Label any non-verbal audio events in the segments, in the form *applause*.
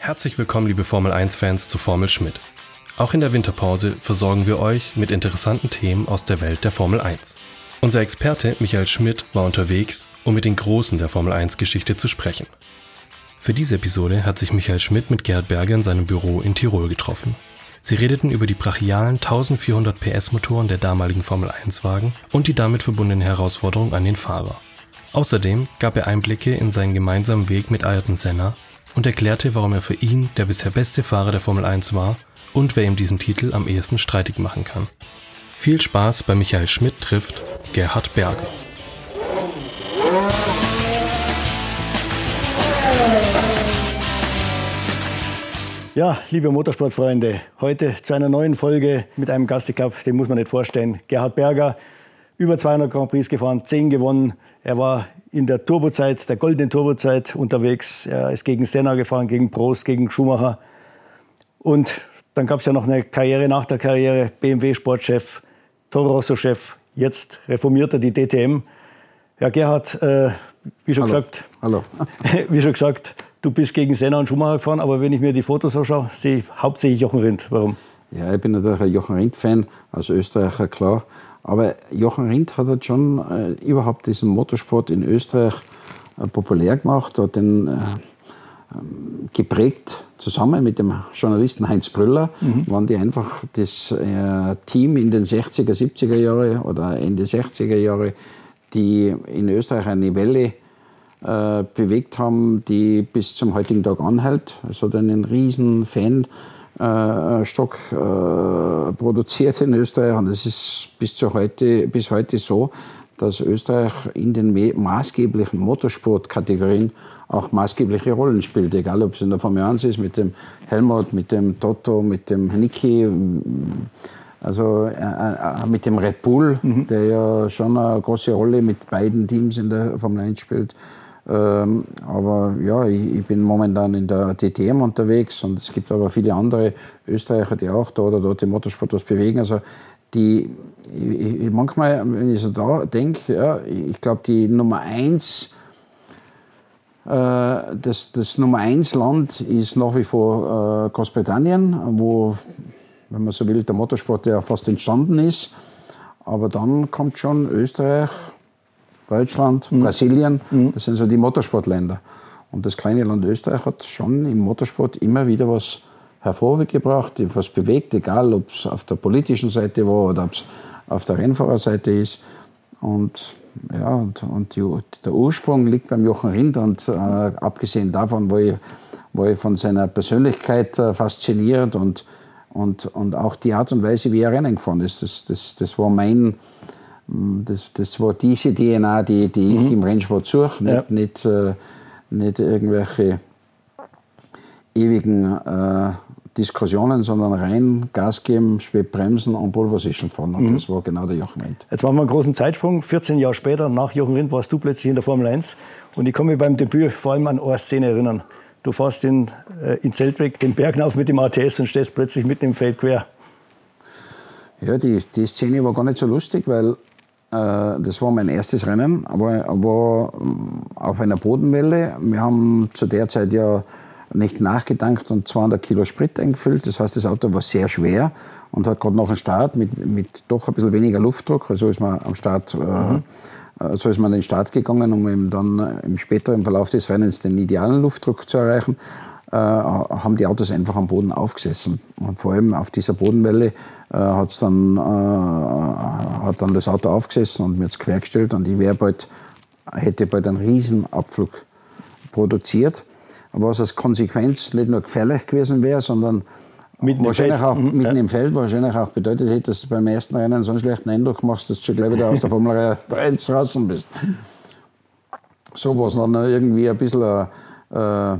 Herzlich willkommen, liebe Formel 1-Fans, zu Formel Schmidt. Auch in der Winterpause versorgen wir euch mit interessanten Themen aus der Welt der Formel 1. Unser Experte Michael Schmidt war unterwegs, um mit den Großen der Formel 1-Geschichte zu sprechen. Für diese Episode hat sich Michael Schmidt mit Gerhard Berger in seinem Büro in Tirol getroffen. Sie redeten über die brachialen 1400 PS-Motoren der damaligen Formel 1-Wagen und die damit verbundenen Herausforderungen an den Fahrer. Außerdem gab er Einblicke in seinen gemeinsamen Weg mit Ayrton Senna und erklärte, warum er für ihn der bisher beste Fahrer der Formel 1 war und wer ihm diesen Titel am ehesten streitig machen kann. Viel Spaß bei Michael Schmidt trifft Gerhard Berger. Ja, liebe Motorsportfreunde, heute zu einer neuen Folge mit einem Gast, ich glaube, den muss man nicht vorstellen. Gerhard Berger, über 200 Grand Prix gefahren, 10 gewonnen. Er war in der Turbozeit, der goldenen Turbozeit unterwegs. Er ist gegen Senna gefahren, gegen Prost, gegen Schumacher. Und dann gab es ja noch eine Karriere nach der Karriere, BMW-Sportchef, Toro Rosso-Chef. Jetzt reformiert er die DTM. Ja, Gerhard, äh, wie schon Hallo. gesagt, Hallo. *laughs* wie schon gesagt, du bist gegen Senna und Schumacher gefahren, aber wenn ich mir die Fotos anschaue, sehe ich hauptsächlich Jochen Rindt. Warum? Ja, ich bin natürlich ein Jochen Rindt-Fan, als Österreicher klar. Aber Jochen Rindt hat halt schon äh, überhaupt diesen Motorsport in Österreich äh, populär gemacht, hat den äh, ähm, geprägt, zusammen mit dem Journalisten Heinz Brüller, waren die einfach das äh, Team in den 60er, 70er Jahre oder Ende 60er Jahre, die in Österreich eine Welle äh, bewegt haben, die bis zum heutigen Tag anhält. Es hat einen riesen Fanstock äh, produziert in Österreich. Und es ist bis, zu heute, bis heute so, dass Österreich in den maßgeblichen Motorsportkategorien auch maßgebliche Rollen spielt, egal ob es in der Formel 1 ist, mit dem Helmut, mit dem Toto, mit dem Niki, also äh, äh, mit dem Red Bull, der ja schon eine große Rolle mit beiden Teams in der Formel 1 spielt. Ähm, aber ja, ich, ich bin momentan in der DTM unterwegs und es gibt aber viele andere Österreicher, die auch da oder dort im Motorsport was bewegen. Also die, ich, ich, manchmal, wenn ich so da denke, ja, ich glaube, die Nummer eins äh, das, das Nummer eins Land ist nach wie vor äh, Großbritannien, wo, wenn man so will, der Motorsport ja fast entstanden ist. Aber dann kommt schon Österreich, Deutschland, Brasilien, das sind so die Motorsportländer. Und das kleine Land Österreich hat schon im Motorsport immer wieder was hervorgebracht, was bewegt, egal ob es auf der politischen Seite war oder ob es auf der Rennfahrerseite ist. Und ja, und, und die, der Ursprung liegt beim Jochen Rindt und äh, abgesehen davon war ich, war ich von seiner Persönlichkeit äh, fasziniert und, und, und auch die Art und Weise, wie er Rennen gefahren ist, das, das, das war mein, das, das war diese DNA, die, die ich im Rennsport suche, nicht, Ja. nicht, äh, nicht irgendwelche ewigen äh, Diskussionen, sondern rein Gas geben, spät bremsen und Pole Position fahren. Und das war genau der Jochen Rindt. Jetzt machen wir einen großen Zeitsprung. 14 Jahre später, nach Jochen Rindt, warst du plötzlich in der Formel 1. Und ich kann mich beim Debüt vor allem an eine Szene erinnern. Du fährst in, äh, in Zeltweg den Berg auf mit dem ATS und stehst plötzlich mitten im Feld quer. Ja, die, die Szene war gar nicht so lustig, weil das war mein erstes Rennen, aber war ähm, auf einer Bodenwelle. Wir haben zu der Zeit ja nicht nachgedankt und 200 Kilo Sprit eingefüllt. Das heißt, das Auto war sehr schwer und hat gerade nach dem Start mit, mit doch ein bisschen weniger Luftdruck, also ist man am Start, äh, äh, so ist man an den Start gegangen, um eben dann äh, im späteren Verlauf des Rennens den idealen Luftdruck zu erreichen äh, haben die Autos einfach am Boden aufgesessen. Und vor allem auf dieser Bodenwelle äh, hat's dann, äh, hat dann das Auto aufgesessen und mir jetzt quergestellt und ich wäre bald, hätte bald einen Riesenabflug produziert, was als Konsequenz nicht nur gefährlich gewesen wäre, sondern Mitten wahrscheinlich auch Mhm, mitten ja. im Feld, wahrscheinlich auch bedeutet hätte, dass du beim ersten Rennen so einen schlechten Eindruck machst, dass du schon gleich wieder aus der Formel 1 draußen bist. So war es dann irgendwie ein bisschen, äh,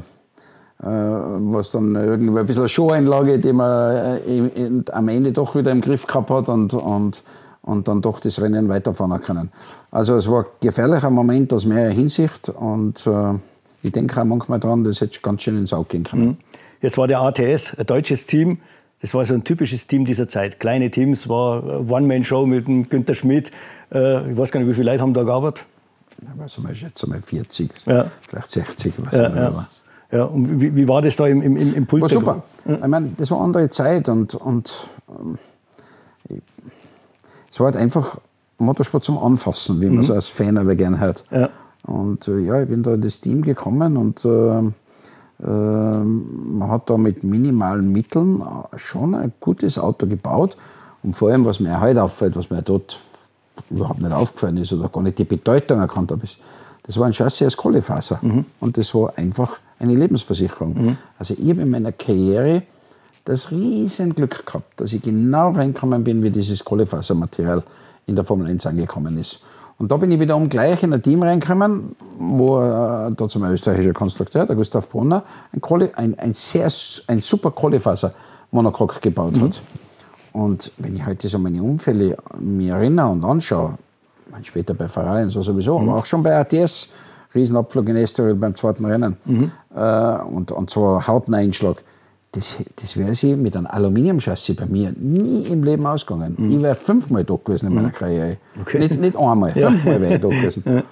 was dann irgendwie ein bisschen eine Showeinlage, die man äh, am Ende doch wieder im Griff gehabt hat und, und, und dann doch das Rennen weiterfahren können. Also es war ein gefährlicher Moment aus mehrerer Hinsicht und äh, ich denke auch manchmal dran, das hätte ganz schön ins Auge gehen können. Jetzt war der ATS ein deutsches Team. Das war so ein typisches Team dieser Zeit. Kleine Teams, war One-Man-Show mit dem Günther Schmidt. Äh, ich weiß gar nicht, wie viele Leute haben da gearbeitet. Ich schätze mal 40, Ja. vielleicht 60. Was Ja, ja. Ja, und wie, wie war das da im, im, im Pult? War super. Ja. Ich meine, das war eine andere Zeit und, und ähm, es war halt einfach Motorsport zum Anfassen, wie man mhm. so als Fan aber gern hört. Ja. Und äh, ja, ich bin da in das Team gekommen und äh, äh, man hat da mit minimalen Mitteln schon ein gutes Auto gebaut. Und vor allem, was mir heute auffällt, was mir dort überhaupt nicht aufgefallen ist oder gar nicht die Bedeutung erkannt habe, ist, das war ein Chassis aus Kohlefaser. Mhm. Und das war einfach eine Lebensversicherung. Mhm. Also ich habe in meiner Karriere das riesen Glück gehabt, dass ich genau reingekommen bin, wie dieses Kohlefasermaterial in der Formel 1 angekommen ist. Und da bin ich wiederum gleich in ein Team reingekommen, wo äh, da zum österreichischer Konstrukteur, der Gustav Brunner, ein, Kohle, ein, ein, sehr, ein super Kohlefaser-Monocoque gebaut mhm. hat. Und wenn ich heute so meine Unfälle mir erinnere und anschaue, später bei Ferrari und so sowieso, mhm. aber auch schon bei ATS, Riesenabflug in Estoril beim zweiten Rennen mhm. äh, und, und so Hautneinschlag das, das wäre sie mit einem Aluminiumchassis bei mir nie im Leben ausgegangen. Mhm. Ich wäre fünfmal da gewesen in meiner mhm. Karriere. Okay. Nicht, nicht einmal, fünfmal wäre ich da gewesen. *laughs* Ja.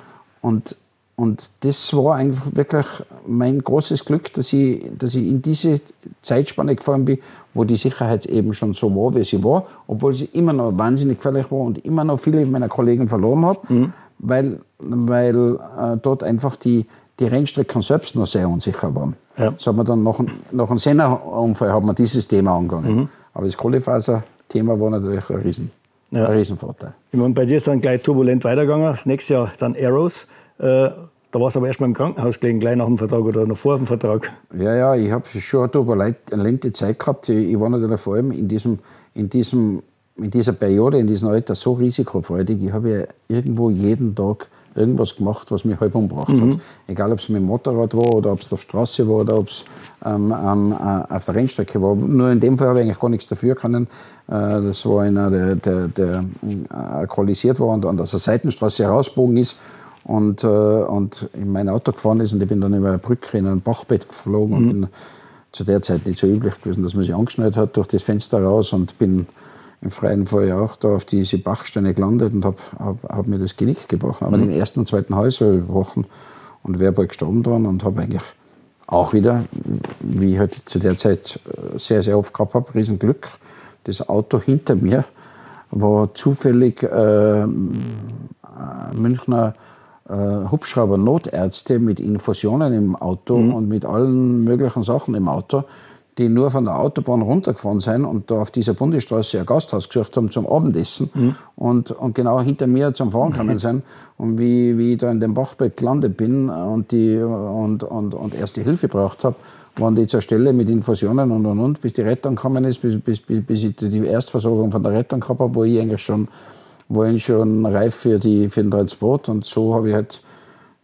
Und, und das war einfach wirklich mein großes Glück, dass ich, dass ich in diese Zeitspanne gefahren bin, wo die Sicherheit eben schon so war, wie sie war, obwohl sie immer noch wahnsinnig gefährlich war und immer noch viele meiner Kollegen verloren habe, mhm. Weil, weil äh, dort einfach die, die Rennstrecken selbst noch sehr unsicher waren. Ja. So haben wir dann nach, nach einem Senna-Unfall haben wir dieses Thema angegangen. Mhm. Aber das Kohlefaser-Thema war natürlich ein, Riesen, ja. ein Riesenvorteil. Ich meine, bei dir ist dann gleich turbulent weitergegangen. Nächstes Jahr dann Arrows. Äh, da warst du aber erst mal im Krankenhaus gelegen, gleich nach dem Vertrag oder noch vor dem Vertrag. Ja, ja, ich habe schon eine turbulente Zeit gehabt. Ich war natürlich vor allem in, diesem, in, diesem, in dieser Periode, in diesem Alter so risikofreudig. Ich habe ja irgendwo jeden Tag irgendwas gemacht, was mich halb umgebracht mhm. hat. Egal, ob es mit dem Motorrad war oder ob es auf der Straße war oder ob es ähm, ähm, äh, auf der Rennstrecke war. Nur in dem Fall habe ich eigentlich gar nichts dafür können. Äh, das war einer, der, der, der äh, alkoholisiert war und an der Seitenstraße herausgebogen ist und, äh, und in mein Auto gefahren ist und ich bin dann über eine Brücke in ein Bachbett geflogen mhm. und bin zu der Zeit nicht so üblich gewesen, dass man sich angeschnallt hat durch das Fenster raus und bin im freien Fall auch da auf diese Bachsteine gelandet und habe hab, hab mir das Genick gebrochen. Aber mhm. den ersten und zweiten Hals habe ich gebrochen und wäre bald gestorben dran und habe eigentlich auch wieder, wie ich halt zu der Zeit äh, sehr, sehr oft gehabt habe, Riesenglück. Das Auto hinter mir war zufällig äh, äh Münchner äh, Hubschrauber-Notärzte mit Infusionen im Auto mhm. und mit allen möglichen Sachen im Auto die nur von der Autobahn runtergefahren sind und da auf dieser Bundesstraße ein Gasthaus gesucht haben zum Abendessen mhm. und, und genau hinter mir zum Fahren gekommen sind. *laughs* Und wie, wie ich da in dem Bachbett gelandet bin und, die, und, und, und erste Hilfe gebraucht habe, waren die zur Stelle mit Infusionen und und und, bis die Rettung gekommen ist, bis, bis, bis ich die Erstversorgung von der Rettung gehabt habe, wo ich eigentlich schon, wo ich schon reif für, die, für den Transport. Und so habe ich halt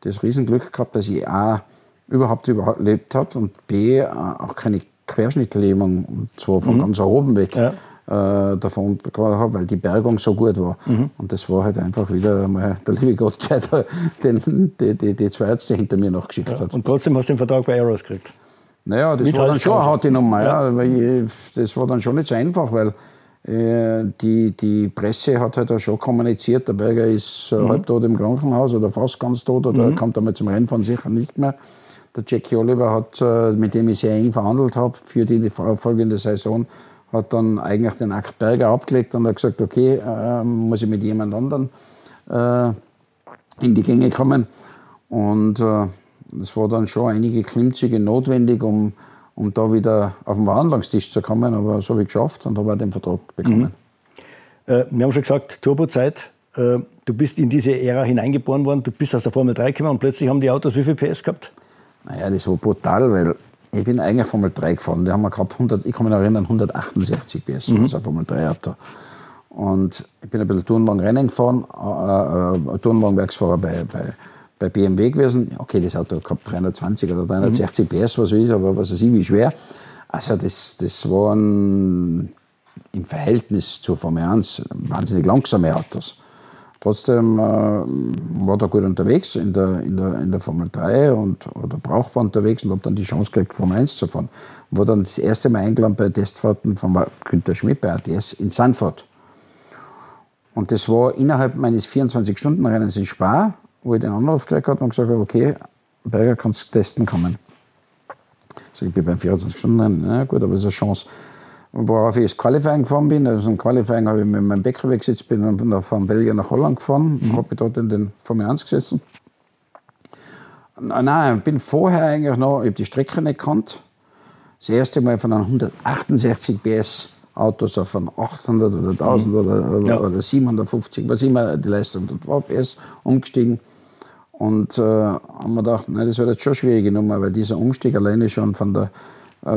das Riesenglück gehabt, dass ich A überhaupt überlebt habe und B auch keine Querschnittlähmung, und zwar von mhm. ganz oben weg. Ja. Äh, davon bekommen habe, weil die Bergung so gut war. Mhm. Und das war halt einfach wieder mal der liebe Gott, der den, die, die, die zwei Ärzte hinter mir noch geschickt ja. hat. Und trotzdem hast du den Vertrag bei Aeros gekriegt? Naja, das Mit war dann schon eine harte Nummer. Ja. weil ich, das war dann schon nicht so einfach, weil äh, die, die Presse hat halt auch schon kommuniziert, der Berger ist äh, mhm. halb tot im Krankenhaus oder fast ganz tot oder mhm. kommt einmal zum Rennfahren sicher nicht mehr. Der Jackie Oliver hat, äh, mit dem ich sehr eng verhandelt habe für die folgende Saison, hat dann eigentlich den Akt Berger abgelegt und hat gesagt, okay, äh, muss ich mit jemand anderem äh, in die Gänge kommen. Und äh, es war dann schon einige Klimmzüge notwendig, um, um da wieder auf den Verhandlungstisch zu kommen. Aber so habe ich geschafft und habe auch den Vertrag bekommen. Mhm. Äh, wir haben schon gesagt, Turbozeit. Äh, du bist in diese Ära hineingeboren worden, du bist aus der Formel 3 gekommen und plötzlich haben die Autos wie viel PS gehabt? Naja, das war brutal, weil ich bin eigentlich Formel 3 gefahren. Da haben wir gehabt 100, ich kann mich noch erinnern, 168 PS, mhm. also Formel 3 Auto. Und ich bin ein bisschen Turnwagenrennen gefahren, äh, äh, Turnwagenwerksfahrer bei, bei, bei BMW gewesen. Okay, das Auto hat gehabt 320 oder 360 mhm. PS, was weiß ich, aber was weiß ich, wie schwer. Also das, das waren im Verhältnis zur Formel 1 wahnsinnig langsame Autos. Trotzdem äh, war da gut unterwegs in der, in der, in der Formel 3 und, oder brauchbar unterwegs und habe dann die Chance gekriegt, Formel 1 zu fahren. War dann das erste Mal eingeladen bei Testfahrten von Günter Schmidt bei ATS in Sanford. Und das war innerhalb meines 24-Stunden-Rennens in Spa, wo ich den Anruf gekriegt habe und gesagt habe, okay, Berger, kannst du testen kommen. Sag ich bin beim 24 Stunden, na gut, aber das ist eine Chance. Worauf ich das Qualifying gefahren bin, also im Qualifying habe ich mit meinem Bäcker weggesetzt, bin dann von Belgien nach Holland gefahren, mhm. habe mich dort in den Formel 1 gesetzt. Nein, ich bin vorher eigentlich noch, ich habe die Strecke nicht gekannt. Das erste Mal von einem 168 PS Autos auf einen 800 oder 1000 mhm. oder, ja. oder 750, was immer die Leistung dort war, PS umgestiegen. Und äh, haben wir gedacht, nein, das wird jetzt schon schwierig genommen, weil dieser Umstieg alleine schon von der,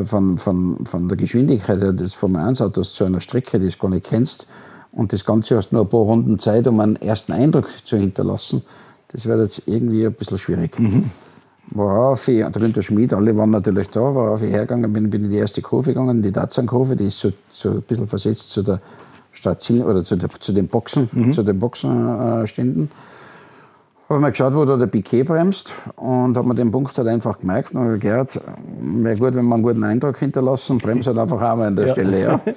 von, von, von der Geschwindigkeit des Formel 1 Autos zu einer Strecke, die du gar nicht kennst, und das Ganze hast nur ein paar Runden Zeit, um einen ersten Eindruck zu hinterlassen, das wird jetzt irgendwie ein bisschen schwierig. Mhm. Worauf ich, der Günther Schmid, alle waren natürlich da, worauf ich hergegangen bin, bin in die erste Kurve gegangen, die Dazan-Kurve, die ist so, so ein bisschen versetzt zu der Stadtziel oder zu, der, zu den Boxen, mhm. zu den Boxenständen. Habe mir geschaut, wo da der Piquet bremst und habe mir den Punkt halt einfach gemerkt und habe gehört, wäre gut, wenn man einen guten Eindruck hinterlassen und bremst halt einfach auch mal an der ja. Stelle. Ja. *laughs*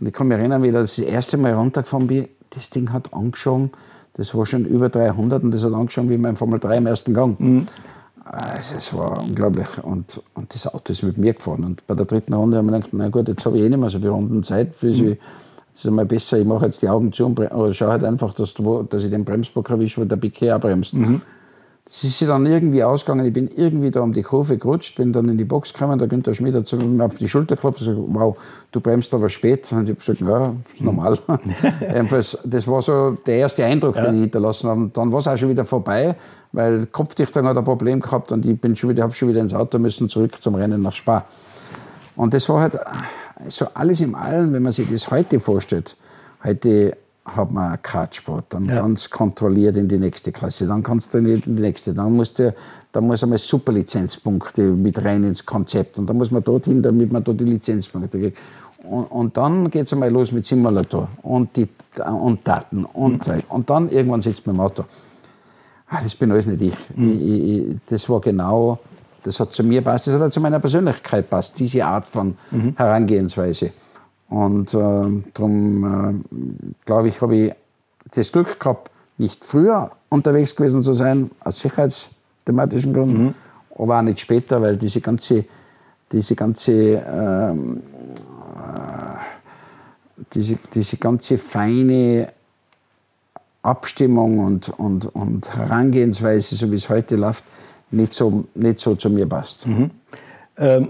Und ich kann mich erinnern, wie ich das erste Mal runtergefahren bin, das Ding hat angeschaut, das war schon über 300 und das hat angeschaut wie mein Formel 3 im ersten Gang. Mhm. Also es war unglaublich. Und, und das Auto ist mit mir gefahren. Und bei der dritten Runde habe ich gedacht, na gut, jetzt habe ich eh nicht mehr so viele Runden Zeit. Bis mhm. ich, jetzt ist einmal besser, ich mache jetzt die Augen zu und oder schaue halt einfach, dass, du, dass ich den Bremsbock erwische, wo der Piquet auch bremst. Mhm. Das ist dann irgendwie ausgegangen. Ich bin irgendwie da um die Kurve gerutscht, bin dann in die Box gekommen. Der Günther Schmidt hat mir auf die Schulter geklopft und gesagt: Wow, du bremst aber spät. Und ich habe gesagt: Ja, ist normal. *laughs* Jedenfalls, das war so der erste Eindruck, ja. den ich hinterlassen habe. dann war es auch schon wieder vorbei weil Kopfdichtung hat ein Problem gehabt und ich bin schon wieder, habe schon wieder ins Auto müssen, zurück zum Rennen nach Spa. Und das war halt so alles im Allen, wenn man sich das heute vorstellt. Heute hat man einen Kartsport, dann ja. ganz kontrolliert in die nächste Klasse, dann kannst du in die nächste, dann musst du, da muss einmal Superlizenzpunkte mit rein ins Konzept und dann muss man dorthin, damit man dort die Lizenzpunkte kriegt. Und, und dann geht es einmal los mit Simulator und, die, und Daten und mhm. Zeit. Und dann irgendwann sitzt man im Auto ah, das bin alles nicht ich. Mhm. ich, ich das war genau, das hat zu mir passt, das hat zu meiner Persönlichkeit passt, diese Art von mhm. Herangehensweise. Und äh, darum äh, glaube ich, habe ich das Glück gehabt, nicht früher unterwegs gewesen zu sein, aus sicherheitsthematischen Gründen, mhm. aber auch nicht später, weil diese ganze, diese ganze, ähm, äh, diese, diese ganze feine Abstimmung und, und, und Herangehensweise, so wie es heute läuft, nicht so, nicht so zu mir passt. Mhm. Ähm,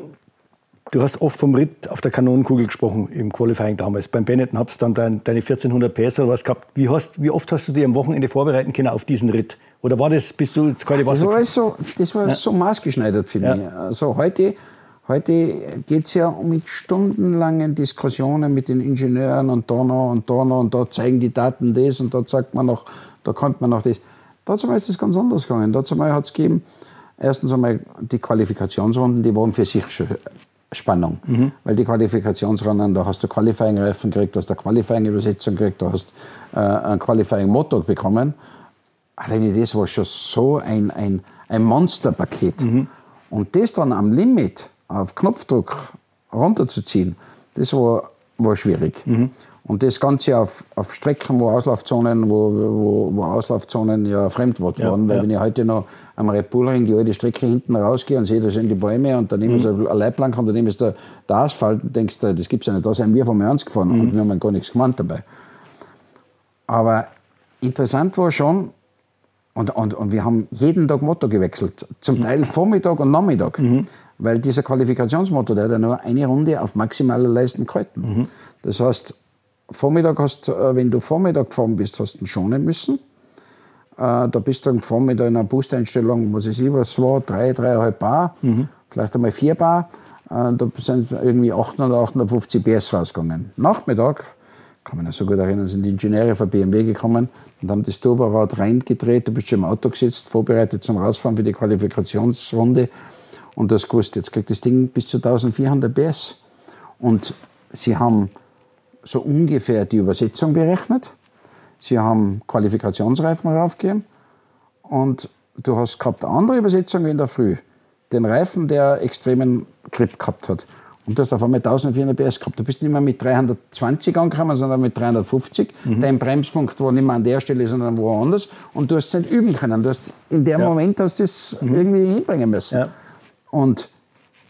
du hast oft vom Ritt auf der Kanonenkugel gesprochen im Qualifying damals. Beim Benetton hast du dann dein, deine 1400 PS oder was gehabt. Wie, hast, wie oft hast du dich am Wochenende vorbereiten können auf diesen Ritt? Oder war das, bist du ins kalte Wasser? Das war so, das war ja. so maßgeschneidert für ja. mich. Also heute Heute geht es ja mit stundenlangen Diskussionen mit den Ingenieuren und da noch und da noch und da zeigen die Daten das und da zeigt man noch, da konnte man noch das. Dazu ist es ganz anders gegangen. Dazu hat es gegeben, erstens einmal die Qualifikationsrunden, die waren für sich schon Spannung. Mhm. Weil die Qualifikationsrunden, da hast du Qualifying-Reifen gekriegt, du hast eine Qualifying-Übersetzung gekriegt, du hast äh, ein Qualifying-Motor bekommen. Alleine das war schon so ein, ein, ein Monsterpaket. Mhm. Und das dann am Limit, auf Knopfdruck runterzuziehen, das war, war schwierig. Mhm. Und das Ganze auf, auf Strecken, wo Auslaufzonen, wo, wo, wo Auslaufzonen ja Fremdwort ja, waren. Weil ja. wenn ich heute noch am Red Bull Ring die alte Strecke hinten rausgehe und sehe, da sind die Bäume und daneben mhm. ist eine Leitplanke und daneben ist der, der Asphalt, und denkst du, das gibt es ja nicht. Da sind wir vom Ernst gefahren mhm. und wir haben gar nichts gemeint dabei. Aber interessant war schon, und, und, und wir haben jeden Tag Motto gewechselt. Zum mhm. Teil Vormittag und Nachmittag. Mhm. Weil dieser Qualifikationsmotor, der hat ja nur eine Runde auf maximaler Leistung gehalten. Mhm. Das heißt, Vormittag hast, äh, wenn du Vormittag gefahren bist, hast du ihn schonen müssen. Äh, da bist du dann gefahren mit einer Boosteinstellung, was ich was war, drei, dreieinhalb Bar, mhm. vielleicht einmal vier Bar. Äh, da sind irgendwie 800 oder 850 PS rausgegangen. Nachmittag, kann man mich so gut erinnern, sind die Ingenieure von BMW gekommen und haben das Turborad reingedreht. Du bist schon im Auto gesetzt, vorbereitet zum Rausfahren für die Qualifikationsrunde. Und das gewusst, jetzt kriegt das Ding bis zu 1400 PS. Und sie haben so ungefähr die Übersetzung berechnet. Sie haben Qualifikationsreifen raufgegeben. Und du hast gehabt eine andere Übersetzung wie in der Früh. Den Reifen, der extremen Grip gehabt hat. Und du hast auf einmal 1400 PS gehabt. Du bist nicht mehr mit 320 angekommen, sondern mit 350. Mhm. Dein Bremspunkt war nicht mehr an der Stelle, sondern woanders. Und du hast es nicht üben können. Du hast in dem ja. Moment hast du es mhm. irgendwie hinbringen müssen. Ja. Und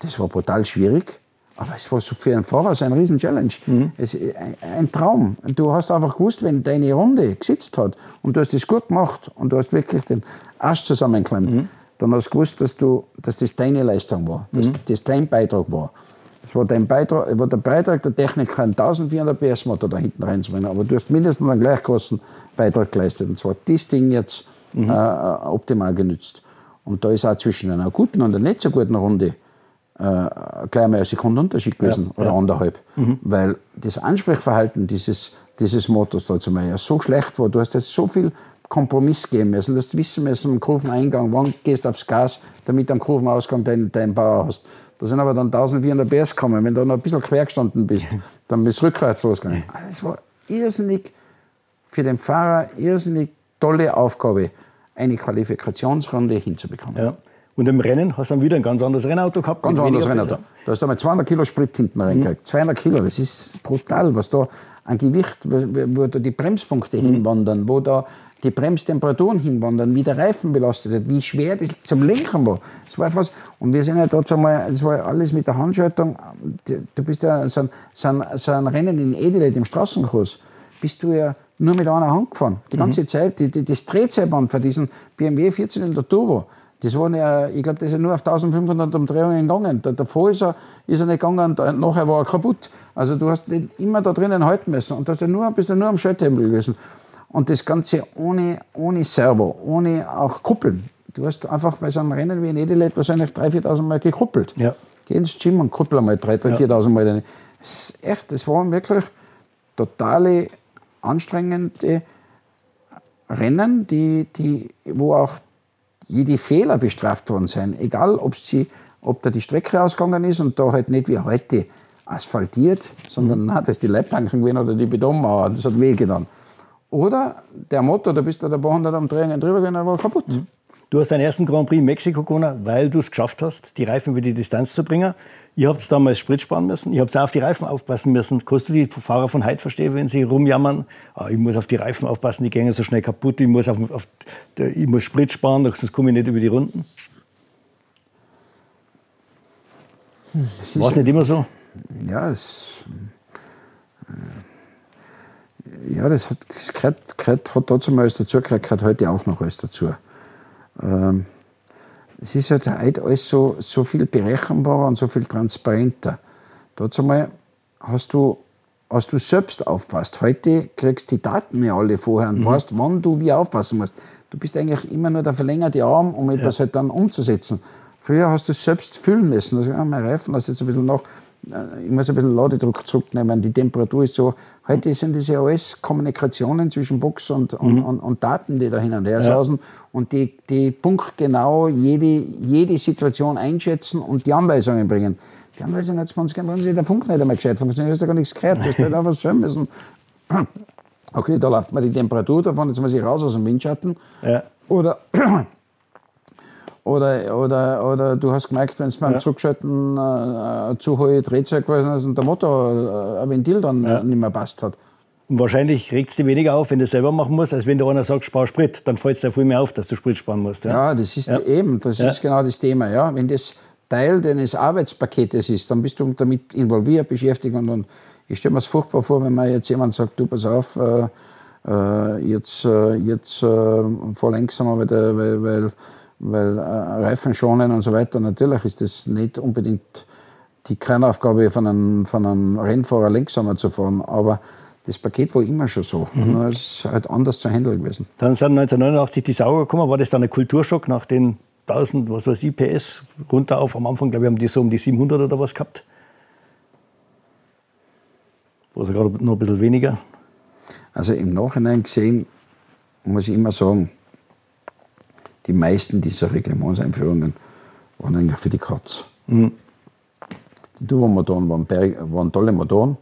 Das war brutal schwierig. Aber es war so für einen Fahrer so ein riesen Challenge. Mhm. Es, ein, ein, Traum. Du hast einfach gewusst, wenn deine Runde gesitzt hat und du hast das gut gemacht und du hast wirklich den Arsch zusammengeklemmt, mhm. dann hast du gewusst, dass, du, dass das deine Leistung war, dass mhm. das dein Beitrag war. Das war, dein Beitrag, war der Beitrag der Techniker, einen 1400 PS Motor da hinten reinzubringen. Aber du hast mindestens einen gleich großen Beitrag geleistet. Und zwar das Ding jetzt mhm. äh, optimal genützt. Und da ist auch zwischen einer guten und einer nicht so guten Runde äh, gleich einmal eine Sekunde Unterschied gewesen ja, oder ja. anderthalb. Mhm. Weil das Ansprechverhalten dieses, dieses Motors da zu ja so schlecht war. Du hast jetzt so viel Kompromiss geben müssen. Du hast wissen müssen, am Kurveneingang, wann gehst du aufs Gas, damit du am Kurvenausgang deinen, deinen Bauer hast. Da sind aber dann 1400 PS gekommen. Wenn du noch ein bisschen quer gestanden bist, *laughs* dann bist du rückwärts losgegangen. Das war irrsinnig, für den Fahrer irrsinnig tolle Aufgabe, eine Qualifikationsrunde hinzubekommen. Ja. Und im Rennen hast du dann wieder ein ganz anderes Rennauto gehabt. Ganz anderes Rennauto. Da hast du einmal 200 Kilo Sprit hinten reingekriegt. Mhm. 200 Kilo, das ist brutal, was da an Gewicht, wo, da die Bremspunkte mhm. hinwandern, wo da die Bremstemperaturen hinwandern, wie der Reifen belastet wird, wie schwer das zum Lenken war. Das war fast, und wir sind ja dort einmal, das war alles mit der Handschaltung. Du bist ja so ein, so ein, so ein Rennen in Edelet im Straßenkurs, bist du ja nur mit einer Hand gefahren. Die ganze mhm. Zeit. Die, die, das Drehzahlband für diesen BMW 14 in der Turbo, das waren ja, ich glaube, das ist ja nur auf 1500 Umdrehungen gegangen. Da, davor ist er, ist er nicht gegangen, da, nachher war er kaputt. Also du hast den immer da drinnen halten müssen und hast ja nur, bist ja nur am Schalthebel gewesen. Und das Ganze ohne, ohne Servo, ohne auch Kuppeln. Du hast einfach bei so einem Rennen wie in Edelet wahrscheinlich 3.000, 4.000 Mal gekuppelt. Ja. Geh ins Gym und kuppel einmal 3.000, 4.000 Mal. Das ist echt, das waren wirklich totale anstrengende Rennen, die, die, wo auch jede Fehler bestraft worden sind. Egal, ob, sie, ob da die Strecke ausgegangen ist und da halt nicht wie heute asphaltiert, sondern mhm. na, das ist die Leitplanken gewesen oder die Betonmauer, das hat wehgetan. Oder der Motor, da bist du da ein paar hundert Umdrehungen drüber gegangen, war kaputt. Mhm. Du hast deinen ersten Grand Prix in Mexiko gewonnen, weil du es geschafft hast, die Reifen über die Distanz zu bringen. Ihr habt damals Sprit sparen müssen, ihr habt auch auf die Reifen aufpassen müssen. Kannst du die Fahrer von heute verstehen, wenn sie rumjammern? Ah, ich muss auf die Reifen aufpassen, die gehen so schnell kaputt, ich muss, auf, auf, ich muss Sprit sparen, sonst komme ich nicht über die Runden. War es nicht immer so? Ja, es, äh, ja, das hat, das gehört, gehört, hat dazu mal alles dazu, gehört heute auch noch alles dazu. Ähm, es ist halt heute alles so, so viel berechenbarer und so viel transparenter. Dazu mal hast du, hast du selbst aufpasst. Heute kriegst du die Daten ja alle vorher und mhm. weißt, wann du wie aufpassen musst. Du bist eigentlich immer nur der verlängerte Arm, um etwas ja. halt dann umzusetzen. Früher hast du es selbst füllen müssen. Also, ja, mein Reifen, lass jetzt ein bisschen nach ich muss ein bisschen Ladedruck zurücknehmen, die Temperatur ist so. Heute sind das ja alles Kommunikationen zwischen Box und, mhm. und, und, Daten, die da hin und her sausen ja. und die, die punktgenau jede, jede Situation einschätzen und die Anweisungen bringen. Die Anweisungen hat es bei uns gegeben, der Funk nicht einmal gescheit funktioniert, du hast ja gar nichts gehört, du hast halt einfach schön müssen. Okay, da läuft mal die Temperatur davon, jetzt muss ich raus aus dem Windschatten. Ja. Oder oder, oder, oder du hast gemerkt, wenn es beim ja. Zurückschalten äh, äh, zu hohe Drehzahl gewesen ist und der Motor, äh, ein Ventil dann ja. nicht mehr passt hat. Und wahrscheinlich regt es dich weniger auf, wenn du es selber machen musst, als wenn der einer sagt, spar Sprit. Dann fällt es dir viel mehr auf, dass du Sprit sparen musst. Ja, ja das ist eben, das ist genau das Thema. Ja. Wenn das Teil deines Arbeitspaketes ist, dann bist du damit involviert, beschäftigt. Und, und ich stelle mir es furchtbar vor, wenn man jetzt jemand sagt, du pass auf, äh, äh jetzt, äh, jetzt äh, fahr langsamer, weil, weil, weil weil äh, Reifen schonen und so weiter, natürlich ist das nicht unbedingt die Kernaufgabe von einem, von einem Rennfahrer langsamer zu fahren, aber das Paket war immer schon so. Mhm. Nur ist halt anders zu handeln gewesen. Dann sind 1989 die Sauger gekommen. War das dann ein Kulturschock nach den 1000, was weiß ich, PS runter auf? Am Anfang, glaube ich, haben die so um die 700 oder was gehabt. Also gerade noch ein bisschen weniger. Also im Nachhinein gesehen, muss ich immer sagen, die meisten dieser Reglementseinführungen waren eigentlich für die Katz. Mhm. Die Turbomotoren waren, waren tolle Motoren.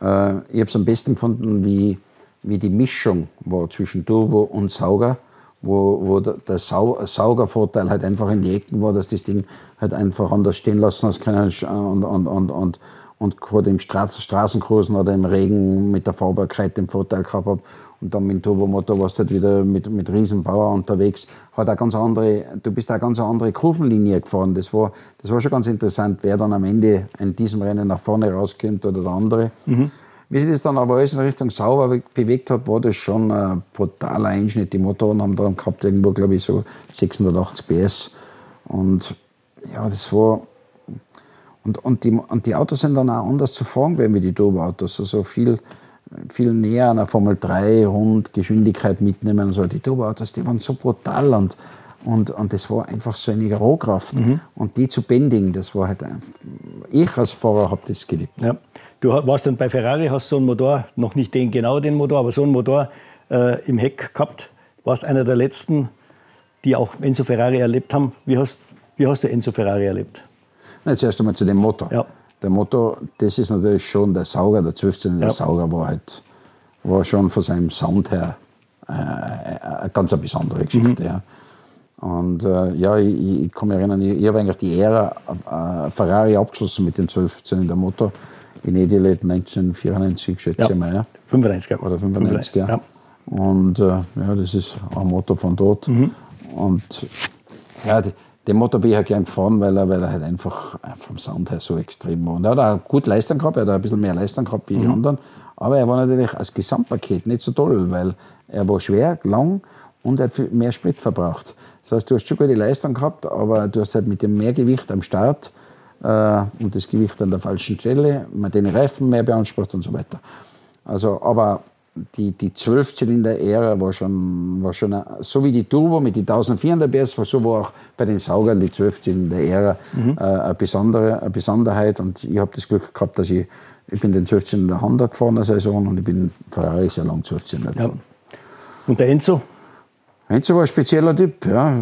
Äh, ich habe es am besten gefunden, wie, wie die Mischung war zwischen Turbo und Sauger, wo, wo der, der Sau, Saugervorteil halt einfach in die Ecken war, dass das Ding halt einfach anders stehen lassen als können und, und, und, und, und gerade im Straßencruisen oder im Regen mit der Fahrbarkeit den Vorteil gehabt habe. Und dann mit dem Turbomotor warst du halt wieder mit, mit Riesenbauer unterwegs. Hat auch ganz andere, du bist auch ganz andere Kurvenlinie gefahren. Das war, das war schon ganz interessant, wer dann am Ende in diesem Rennen nach vorne rauskommt oder der andere. Mhm. Wie sich das dann aber alles in Richtung sauber bewegt hat, war das schon ein brutaler Einschnitt. Die Motoren haben dann gehabt irgendwo, glaube ich, so 680 PS. Und ja, das war. Und, und, die, und die Autos sind dann auch anders zu fahren gewesen wie die Turboautos. Also viel, viel näher an der Formel 3 Rund Geschwindigkeit mitnehmen. Also die Turboautos, die waren so brutal und, und, und das war einfach so eine Rohkraft. Mhm. Und die zu bändigen, das war halt. Ich als Fahrer habe das geliebt. Ja. Du warst dann bei Ferrari, hast so einen Motor, noch nicht den genau den Motor, aber so einen Motor äh, im Heck gehabt. Warst einer der letzten, die auch Enzo Ferrari erlebt haben. Wie hast, wie hast du Enzo Ferrari erlebt? Na, zuerst einmal zu dem Motor. Ja. Der Motor, das ist natürlich schon der Sauger, der 12 ja. Sauger war halt war schon von seinem Sound her äh, eine ganz eine besondere Geschichte. Mhm. Ja. Und äh, ja, ich, ich, kann mich erinnern, ich, ich habe eigentlich die Ära äh, Ferrari abgeschlossen mit dem 12 Zylinder Motor in Edilet 1994, schätze ich mal. Ja. 95 Oder 95, 95 ja. ja. Und äh, ja, das ist ein Motor von dort. Mhm. Und ja, die, den Motor bin ich halt gern gefahren, weil er, weil er halt einfach vom Sound her so extrem war. Und er hat auch gut Leistung gehabt, er hat auch ein bisschen mehr Leistung gehabt wie mhm. die anderen. Aber er war natürlich als Gesamtpaket nicht so toll, weil er war schwer, lang und er hat mehr Sprit verbraucht. Das heißt, du hast schon gute Leistung gehabt, aber du hast halt mit dem Mehrgewicht am Start äh, und das Gewicht an der falschen Stelle, man den Reifen mehr beansprucht und so weiter. Also, aber die, die 12-Zylinder-Ära war schon, war schon eine, so wie die Turbo mit den 1400 PS, so war auch bei den Saugern die 12-Zylinder-Ära mhm. äh, eine, besondere, eine Besonderheit. Und ich habe das Glück gehabt, dass ich, ich bin den 12-Zylinder Honda gefahren, eine Saison, und ich bin Ferrari sehr lang 12-Zylinder gefahren. Ja. Und der Enzo? Enzo war ein spezieller Typ, ja.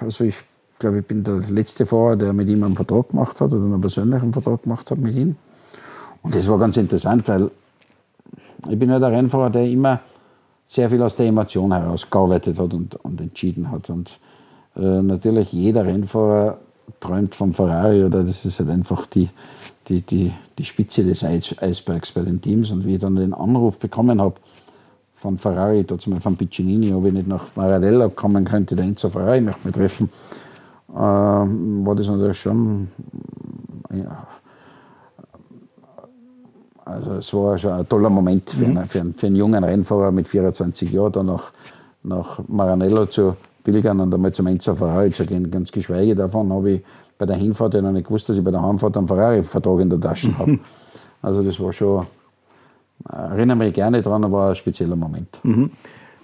Also ich glaube, ich bin der letzte Fahrer, der mit ihm einen Vertrag gemacht hat oder einen persönlichen Vertrag gemacht hat mit ihm. Und das war ganz interessant, weil ich bin ja der Rennfahrer, der immer sehr viel aus der Emotion herausgearbeitet hat und, und entschieden hat. Und äh, natürlich jeder Rennfahrer träumt vom Ferrari oder das ist halt einfach die, die, die, die Spitze des Eis, Eisbergs bei den Teams. Und wie ich dann den Anruf bekommen habe von Ferrari, dazu mal von Piccinini, ob ich nicht nach Maranello kommen könnte, der Enzo Ferrari möchte mich treffen, äh, war das natürlich schon, ja, also es war schon ein toller Moment für, mhm. einen, für, einen, für einen jungen Rennfahrer mit 24 Jahren, da nach, nach Maranello zu pilgern und einmal zum Enzo Ferrari zu gehen. Ganz geschweige davon habe ich bei der Hinfahrt ja noch nicht gewusst, dass ich bei der Heimfahrt einen Ferrari-Vertrag in der Tasche habe. also das war schon, erinnere mich gerne daran, war ein spezieller Moment. Mhm.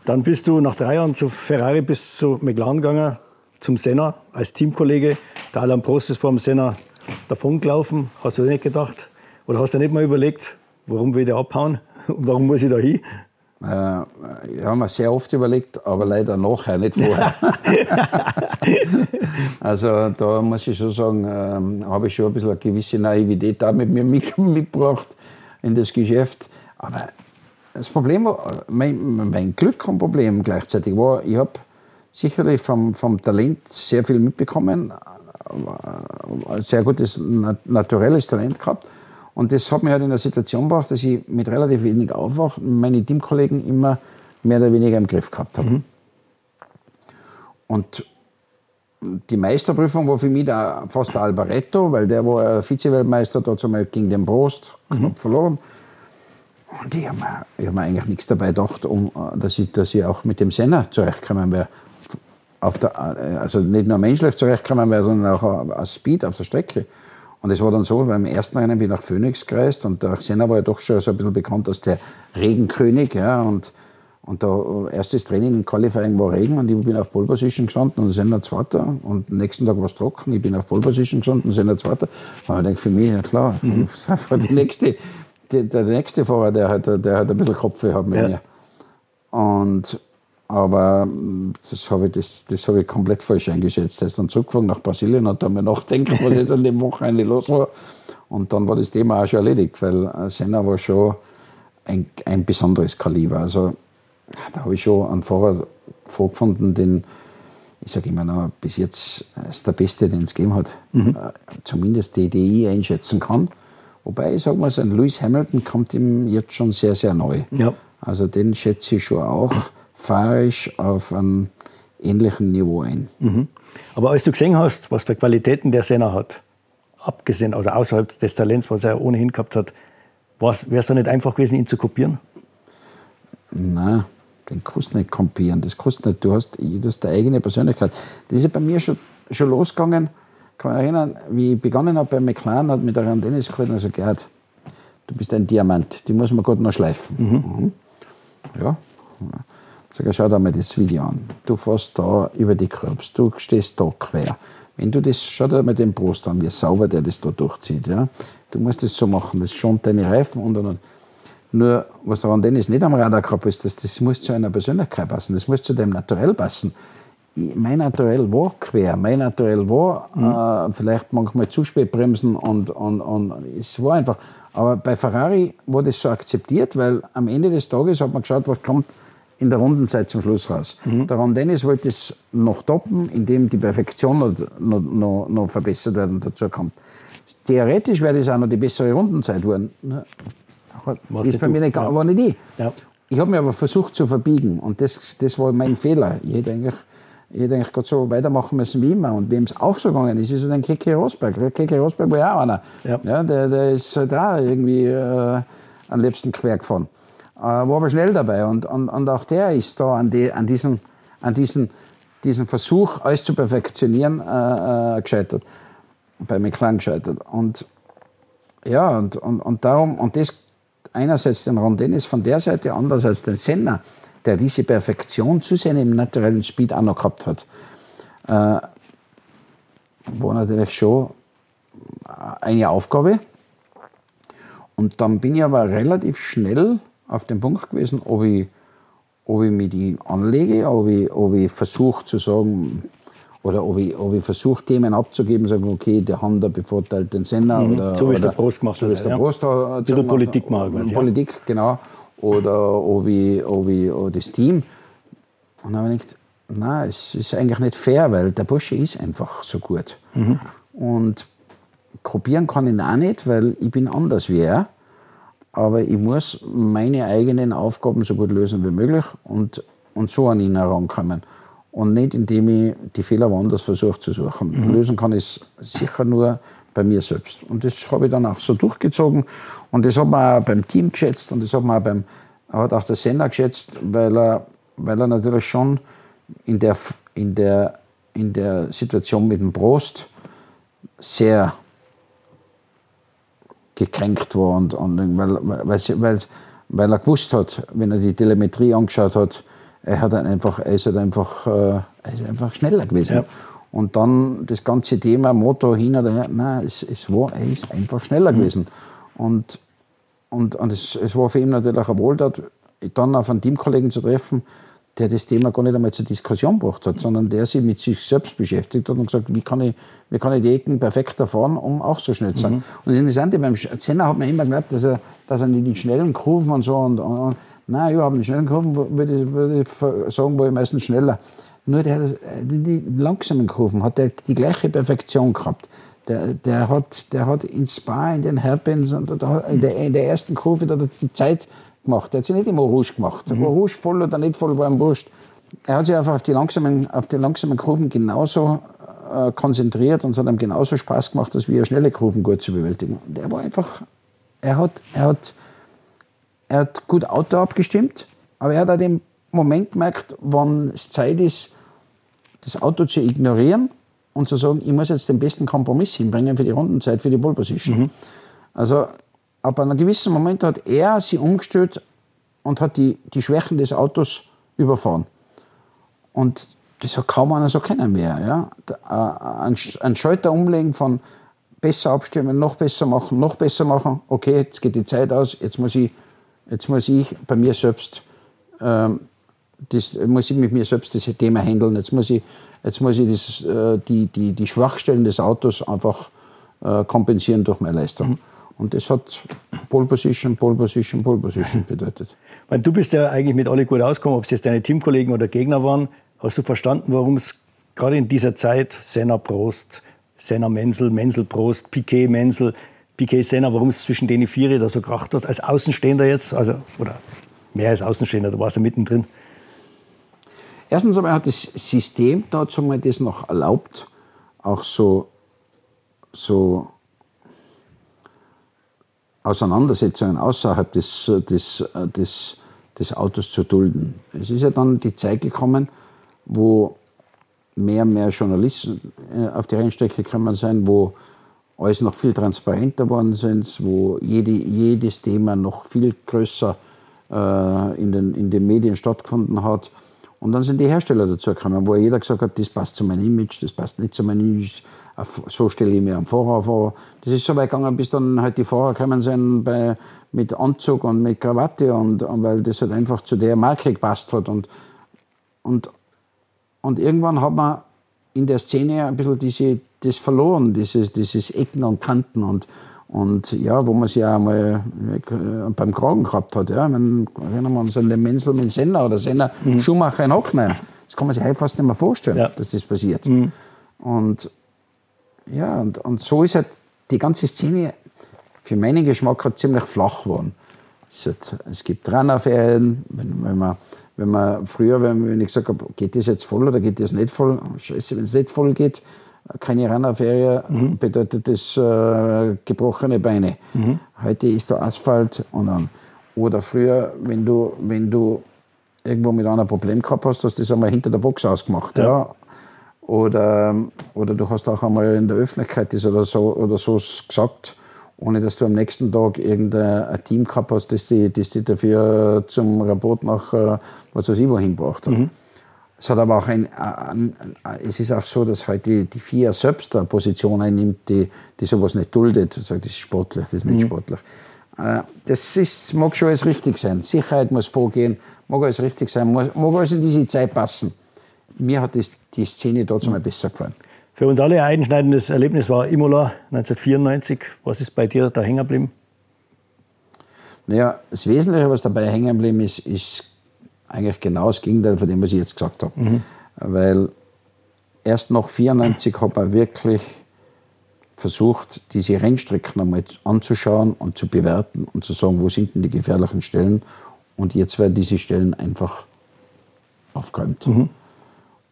Dann bist du nach drei Jahren zu Ferrari bis zu McLaren gegangen zum Senna als Teamkollege. Der Alain Prost ist vor dem Senna davongelaufen. Hast du nicht gedacht? Oder hast du nicht mal überlegt, warum will der abhauen? *laughs* Und warum muss ich da hin? Äh, ich habe mir sehr oft überlegt, aber leider nachher, nicht vorher. *laughs* also da muss ich schon sagen, äh, habe ich schon ein bisschen eine gewisse Naivität da mit mir *laughs* mitgebracht in das Geschäft. Aber das Problem war, mein, mein Glück und Problem gleichzeitig war, ich habe sicherlich vom, vom Talent sehr viel mitbekommen, ein sehr gutes naturelles Talent gehabt. Und das hat mich halt in der Situation gebracht, dass ich mit relativ wenig Aufwach meine Teamkollegen immer mehr oder weniger im Griff gehabt habe. Mhm. Und die Meisterprüfung war für mich da fast der Albaretto, weil der war Vize-Weltmeister, dazu mal gegen den Prost, mhm. verloren. Und ich habe mir, hab mir eigentlich nichts dabei gedacht, um, dass, ich, dass ich auch mit dem Senna zurechtkommen wäre auf der, äh, also nicht nur menschlich zurechtkommen wäre, sondern auch als Speed auf der Strecke. Und es war dann so, beim ersten Rennen bin ich nach Phoenix gereist und der Senna war ja doch schon so ein bisschen bekannt als der Regenkönig. Ja, und, und der erstes Training im Qualifying war Regen und ich bin auf Pole Position gestanden und Senna Zweiter. Und am nächsten Tag war es trocken, ich bin auf Pole Position gestanden und Senna Zweiter. Und ich denke, für mich, ja klar, mhm. *laughs* das die nächste, die, der nächste Fahrer, der hat, der hat ein bisschen Kopfweh hat mit ja. mir. Und aber mm, das habe ich, das, das hab ich komplett falsch eingeschätzt. Er ist dann zurückgefahren nach Brasilien und hat mir nachdenken, was jetzt an dem Wochenende los war. Und dann war das Thema auch schon erledigt, weil äh, Senna war schon ein, ein besonderes Kaliber. Also da habe ich schon einen Fahrer vorgefunden, den, ich sage immer noch, bis jetzt ist der Beste, den es gegeben hat. Mhm. Äh, zumindest DDI einschätzen kann Wobei, ich sage mal, so ein Lewis Hamilton kommt ihm jetzt schon sehr, sehr neu. Ja. Also den schätze ich schon auch fahrisch auf einem ähnlichen Niveau ein. Mhm. Aber als du gesehen hast, was für Qualitäten der Senna hat, abgesehen, also außerhalb des Talents, was er ohnehin gehabt hat, wäre es da nicht einfach gewesen, ihn zu kopieren? Nein, den kannst du nicht kopieren. Das kannst du nicht. Du hast, hast deine eigene Persönlichkeit. Das ist ja bei mir schon, schon losgegangen. Ich kann mich erinnern, wie ich begonnen habe bei McLaren, hat mir der Ron Dennis gehalten und gesagt, Gerhard, du bist ein Diamant, die muss man gut noch schleifen. Mhm. Mhm. Ja. Sag ich, schau dir mal das Video an. Du fährst da über die Kürbs, du stehst da quer. Wenn du das, schau dir mal den Brust an, wie sauber der das da durchzieht. Ja? Du musst das so machen, das schont deine Reifen und und und. Nur, was daran Dennis nicht am Radar gehabt ist, das, das muss zu einer Persönlichkeit passen, das muss zu dem Naturell passen. mein Naturell war quer, mein Naturell war mhm. äh, vielleicht manchmal zu spät bremsen und, und, und es war einfach. Aber bei Ferrari war das so akzeptiert, weil am Ende des Tages hat man geschaut, was kommt in der Rundenzeit zum Schluss raus. Mhm. Der Ron Dennis wollte es noch toppen, indem die Perfektion noch, noch, noch, noch verbessert werden dazu kommt. Theoretisch wäre das auch noch die bessere Rundenzeit geworden. Was ist bei mir nicht, ja. war nicht ich. Ja. Ich habe mich aber versucht zu verbiegen und das, das war mein Fehler. Ich hätte eigentlich, ich hätte eigentlich gerade so weitermachen müssen wie immer. Und wem es auch so gegangen ist, ist so ein Keke Rosberg. Keke Rosberg war ja auch einer. Ja. ja der, der ist halt auch irgendwie äh, am liebsten quer gefahren. Äh, war aber schnell dabei und, und, und auch der ist da an, die, an, diesen, an diesen, diesen Versuch, alles zu perfektionieren, äh, äh, gescheitert. Bei McLaren gescheitert. Und ja, und, und, und darum, und das einerseits den Ron Dennis von der Seite, andererseits den Senna, der diese Perfektion zu seinem naturellen Speed auch noch gehabt hat, äh, war natürlich schon eine Aufgabe. Und dann bin ich aber relativ schnell auf den Punkt gewesen, ob ich, ob ich mich die anlege, ob ich, ob ich versuche zu sagen, oder ob ich, ob ich versuche, Themen abzugeben, sagen, okay, der Hand bevorteilt den Sender. Mhm. Oder, so wie es der Prost gemacht so hat. So der Prost hat. Ein Politik machen. Ja. Politik, genau. Oder ob ich, ob ich ob das Team. Und dann habe ich gedacht, nein, es ist eigentlich nicht fair, weil der Bursche ist einfach so gut. Mhm. Und kopieren kann ich ihn auch nicht, weil ich bin anders wie er. Aber ich muss meine eigenen Aufgaben so gut lösen wie möglich und, und so an ihn herankommen und nicht indem ich die Fehler woanders versuche zu suchen. Mhm. Lösen kann ich es sicher nur bei mir selbst. Und das habe ich dann auch so durchgezogen. Und das hat man auch beim Team geschätzt und das hat man auch beim, hat auch der Sender geschätzt, weil er, weil er natürlich schon in der, in der, in der Situation mit dem Prost sehr gekränkt war und, und weil, weil, weil, weil er gewusst hat, wenn er die Telemetrie angeschaut hat, er, hat einfach, er, ist halt einfach, äh, er ist einfach schneller gewesen. Ja. Und dann das ganze Thema Motor hin oder her, nein, es, es war, er ist einfach schneller mhm. gewesen. Und, und, und es, es war für ihn natürlich eine Wohltat, dann auf einen Teamkollegen zu treffen, der das Thema gar nicht einmal zur Diskussion gebracht hat, sondern der sich mit sich selbst beschäftigt hat und gesagt, wie kann ich, wie kann ich die Ecken perfekter fahren, um auch so schnell zu sein. Mhm. Und das Interessante, beim Zenner hat man immer geglaubt, dass er, dass er in die schnellen Kurven und so und, und Nein, überhaupt nicht. Schnellen Kurven würde ich, würde ich sagen, war ich meistens schneller. Nur der, die, die langsamen Kurven hat der die gleiche Perfektion gehabt. Der, der, hat, der hat in Spa, in den Hairpins, und in der, in der ersten Kurve da hat er die Zeit gemacht. Der hat sich nicht immer Rouge gemacht. Mhm. War Rouge voll oder nicht voll, war ihm wurscht. Er hat sich einfach auf die langsamen, auf die langsamen Kurven genauso äh, konzentriert und es hat ihm genauso Spaß gemacht, als wie er schnelle Kurven gut zu bewältigen. Der war einfach, er hat, er hat er hat gut Auto abgestimmt, aber er hat auch den Moment gemerkt, wann es Zeit ist, das Auto zu ignorieren und zu sagen, ich muss jetzt den besten Kompromiss hinbringen für die Rundenzeit, für die Pole Position. Mhm. Also ab einem gewissen Moment hat er sich umgestellt und hat die, die Schwächen des Autos überfahren. Und das hat kaum einer so kennen mehr. Ja? Äh, ein, ein Schalter umlegen von besser abstimmen, noch besser machen, noch besser machen. Okay, jetzt geht die Zeit aus, jetzt muss ich Jetzt muss ich bei mir selbst, ähm, das, muss ich mit mir selbst das Thema handeln. Jetzt muss ich, jetzt muss ich das, äh, die, die, die Schwachstellen des Autos einfach äh, kompensieren durch meine Leistung. Mhm. Und das hat Pole Position, Pole Position, Pole Position *laughs* bedeutet. Weil du bist ja eigentlich mit alle gut ausgekommen, ob es jetzt deine Teamkollegen oder Gegner waren. Hast du verstanden, warum es gerade in dieser Zeit Senna Prost, Senna Menzel, Menzel Prost, Piquet Menzel, Piquet Senna, warum es zwischen den vier da so kracht hat, als Außenstehender jetzt, also, oder mehr als Außenstehender, da war es ja mittendrin. Erstens einmal hat das System dazu mal das noch erlaubt, auch so, so Auseinandersetzungen außerhalb des, des, des, des Autos zu dulden. Es ist ja dann die Zeit gekommen, wo mehr und mehr Journalisten äh, auf die Rennstrecke gekommen sind, wo alles noch viel transparenter geworden sind, wo jede, jedes Thema noch viel größer äh, in, den, in den Medien stattgefunden hat. Und dann sind die Hersteller dazu gekommen, wo jeder gesagt hat, das passt zu meinem Image, das passt nicht zu meinem Image, so stelle ich mir einen Fahrer vor. Das ist so weit gegangen, bis dann halt die Fahrer gekommen sind bei, mit Anzug und mit Krawatte und, und weil das halt einfach zu der Marke gepasst hat. Und, und, und irgendwann hat man in der Szene ein bisschen diese, das verloren, dieses, dieses Ecken und Kanten und, und ja, wo man sich ja einmal äh, beim Kragen gehabt hat. Ja. Man, erinnern wir uns an den Menzel mit Senna oder Senna mhm. Schumacher in Hockenheim. Das kann man sich heute fast nicht mehr vorstellen, ja. dass das passiert. Mhm. Und ja, und, und so ist halt die ganze Szene für meinen Geschmack halt ziemlich flach geworden. Es, gibt Rennaferien, wenn, wenn man wenn man früher, wenn ich gesagt habe, geht das jetzt voll oder geht das nicht voll, scheiße, wenn es nicht voll geht, keine Rennerferie, mhm. bedeutet das äh, gebrochene Beine. Mhm. Heute ist der Asphalt und dann. Oder früher, wenn du, wenn du irgendwo mit einer Problem gehabt hast, hast du das einmal hinter der Box ausgemacht. Ja. ja. Oder, oder du hast auch einmal in der Öffentlichkeit das oder so, oder so gesagt, ohne dass du am nächsten Tag irgendein Team gehabt hast, das die, das die dafür zum Rapport nach äh, was weiß ich wohin gebracht hat. Mhm. Es hat aber auch ein, ein, ein, es ist auch so, dass heute die, die FIA selbst eine Position einnimmt, die, die sowas nicht duldet. Sagt, das ist sportlich, das ist nicht mhm. sportlich. Äh, das ist, mag schon alles richtig sein. Sicherheit muss vorgehen, mag alles richtig sein, mag alles in diese Zeit passen mir hat das, die Szene dort mal besser gefallen. Für uns alle ein einschneidendes Erlebnis war Imola 1994. Was ist bei dir da hängen geblieben? Naja, das Wesentliche, was dabei hängen geblieben ist, ist eigentlich genau das Gegenteil von dem, was ich jetzt gesagt habe. Mhm. Weil erst nach 1994 habe ich wirklich versucht, diese Rennstrecken einmal anzuschauen und zu bewerten und zu sagen, wo sind denn die gefährlichen Stellen. Und jetzt werden diese Stellen einfach aufgeräumt. Mhm.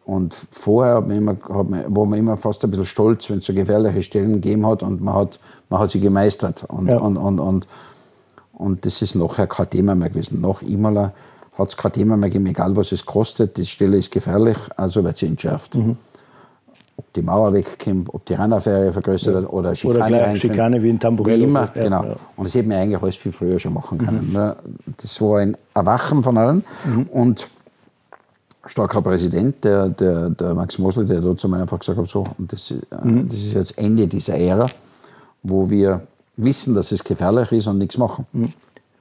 Und vorher hat man immer, hat man, war man immer fast ein bisschen stolz, wenn es so gefährliche Stellen gegeben hat und man hat, man hat sie gemeistert. Und, ja. und, und, und, und das ist nachher kein Thema mehr gewesen. Nach Imola hat es kein Thema mehr gegeben, egal was es kostet, die Stelle ist gefährlich, also wird sie entschärft. Mhm. Ob die Mauer wegkommt, ob die Rennafähre vergrößert ja. oder Schikane Oder gleich Schikane wie in Tamburello. Wie immer, ja, genau. Ja. Und das hätte man eigentlich alles viel früher schon machen können. Mhm. Ne? Das war ein Erwachen von allen. Mhm. Und starker Präsident, der, der, der Max Mosley, der dazu mal einfach gesagt hat, so, und das, äh, mhm. das ist jetzt Ende dieser Ära, wo wir wissen, dass es gefährlich ist und nichts machen. Mhm.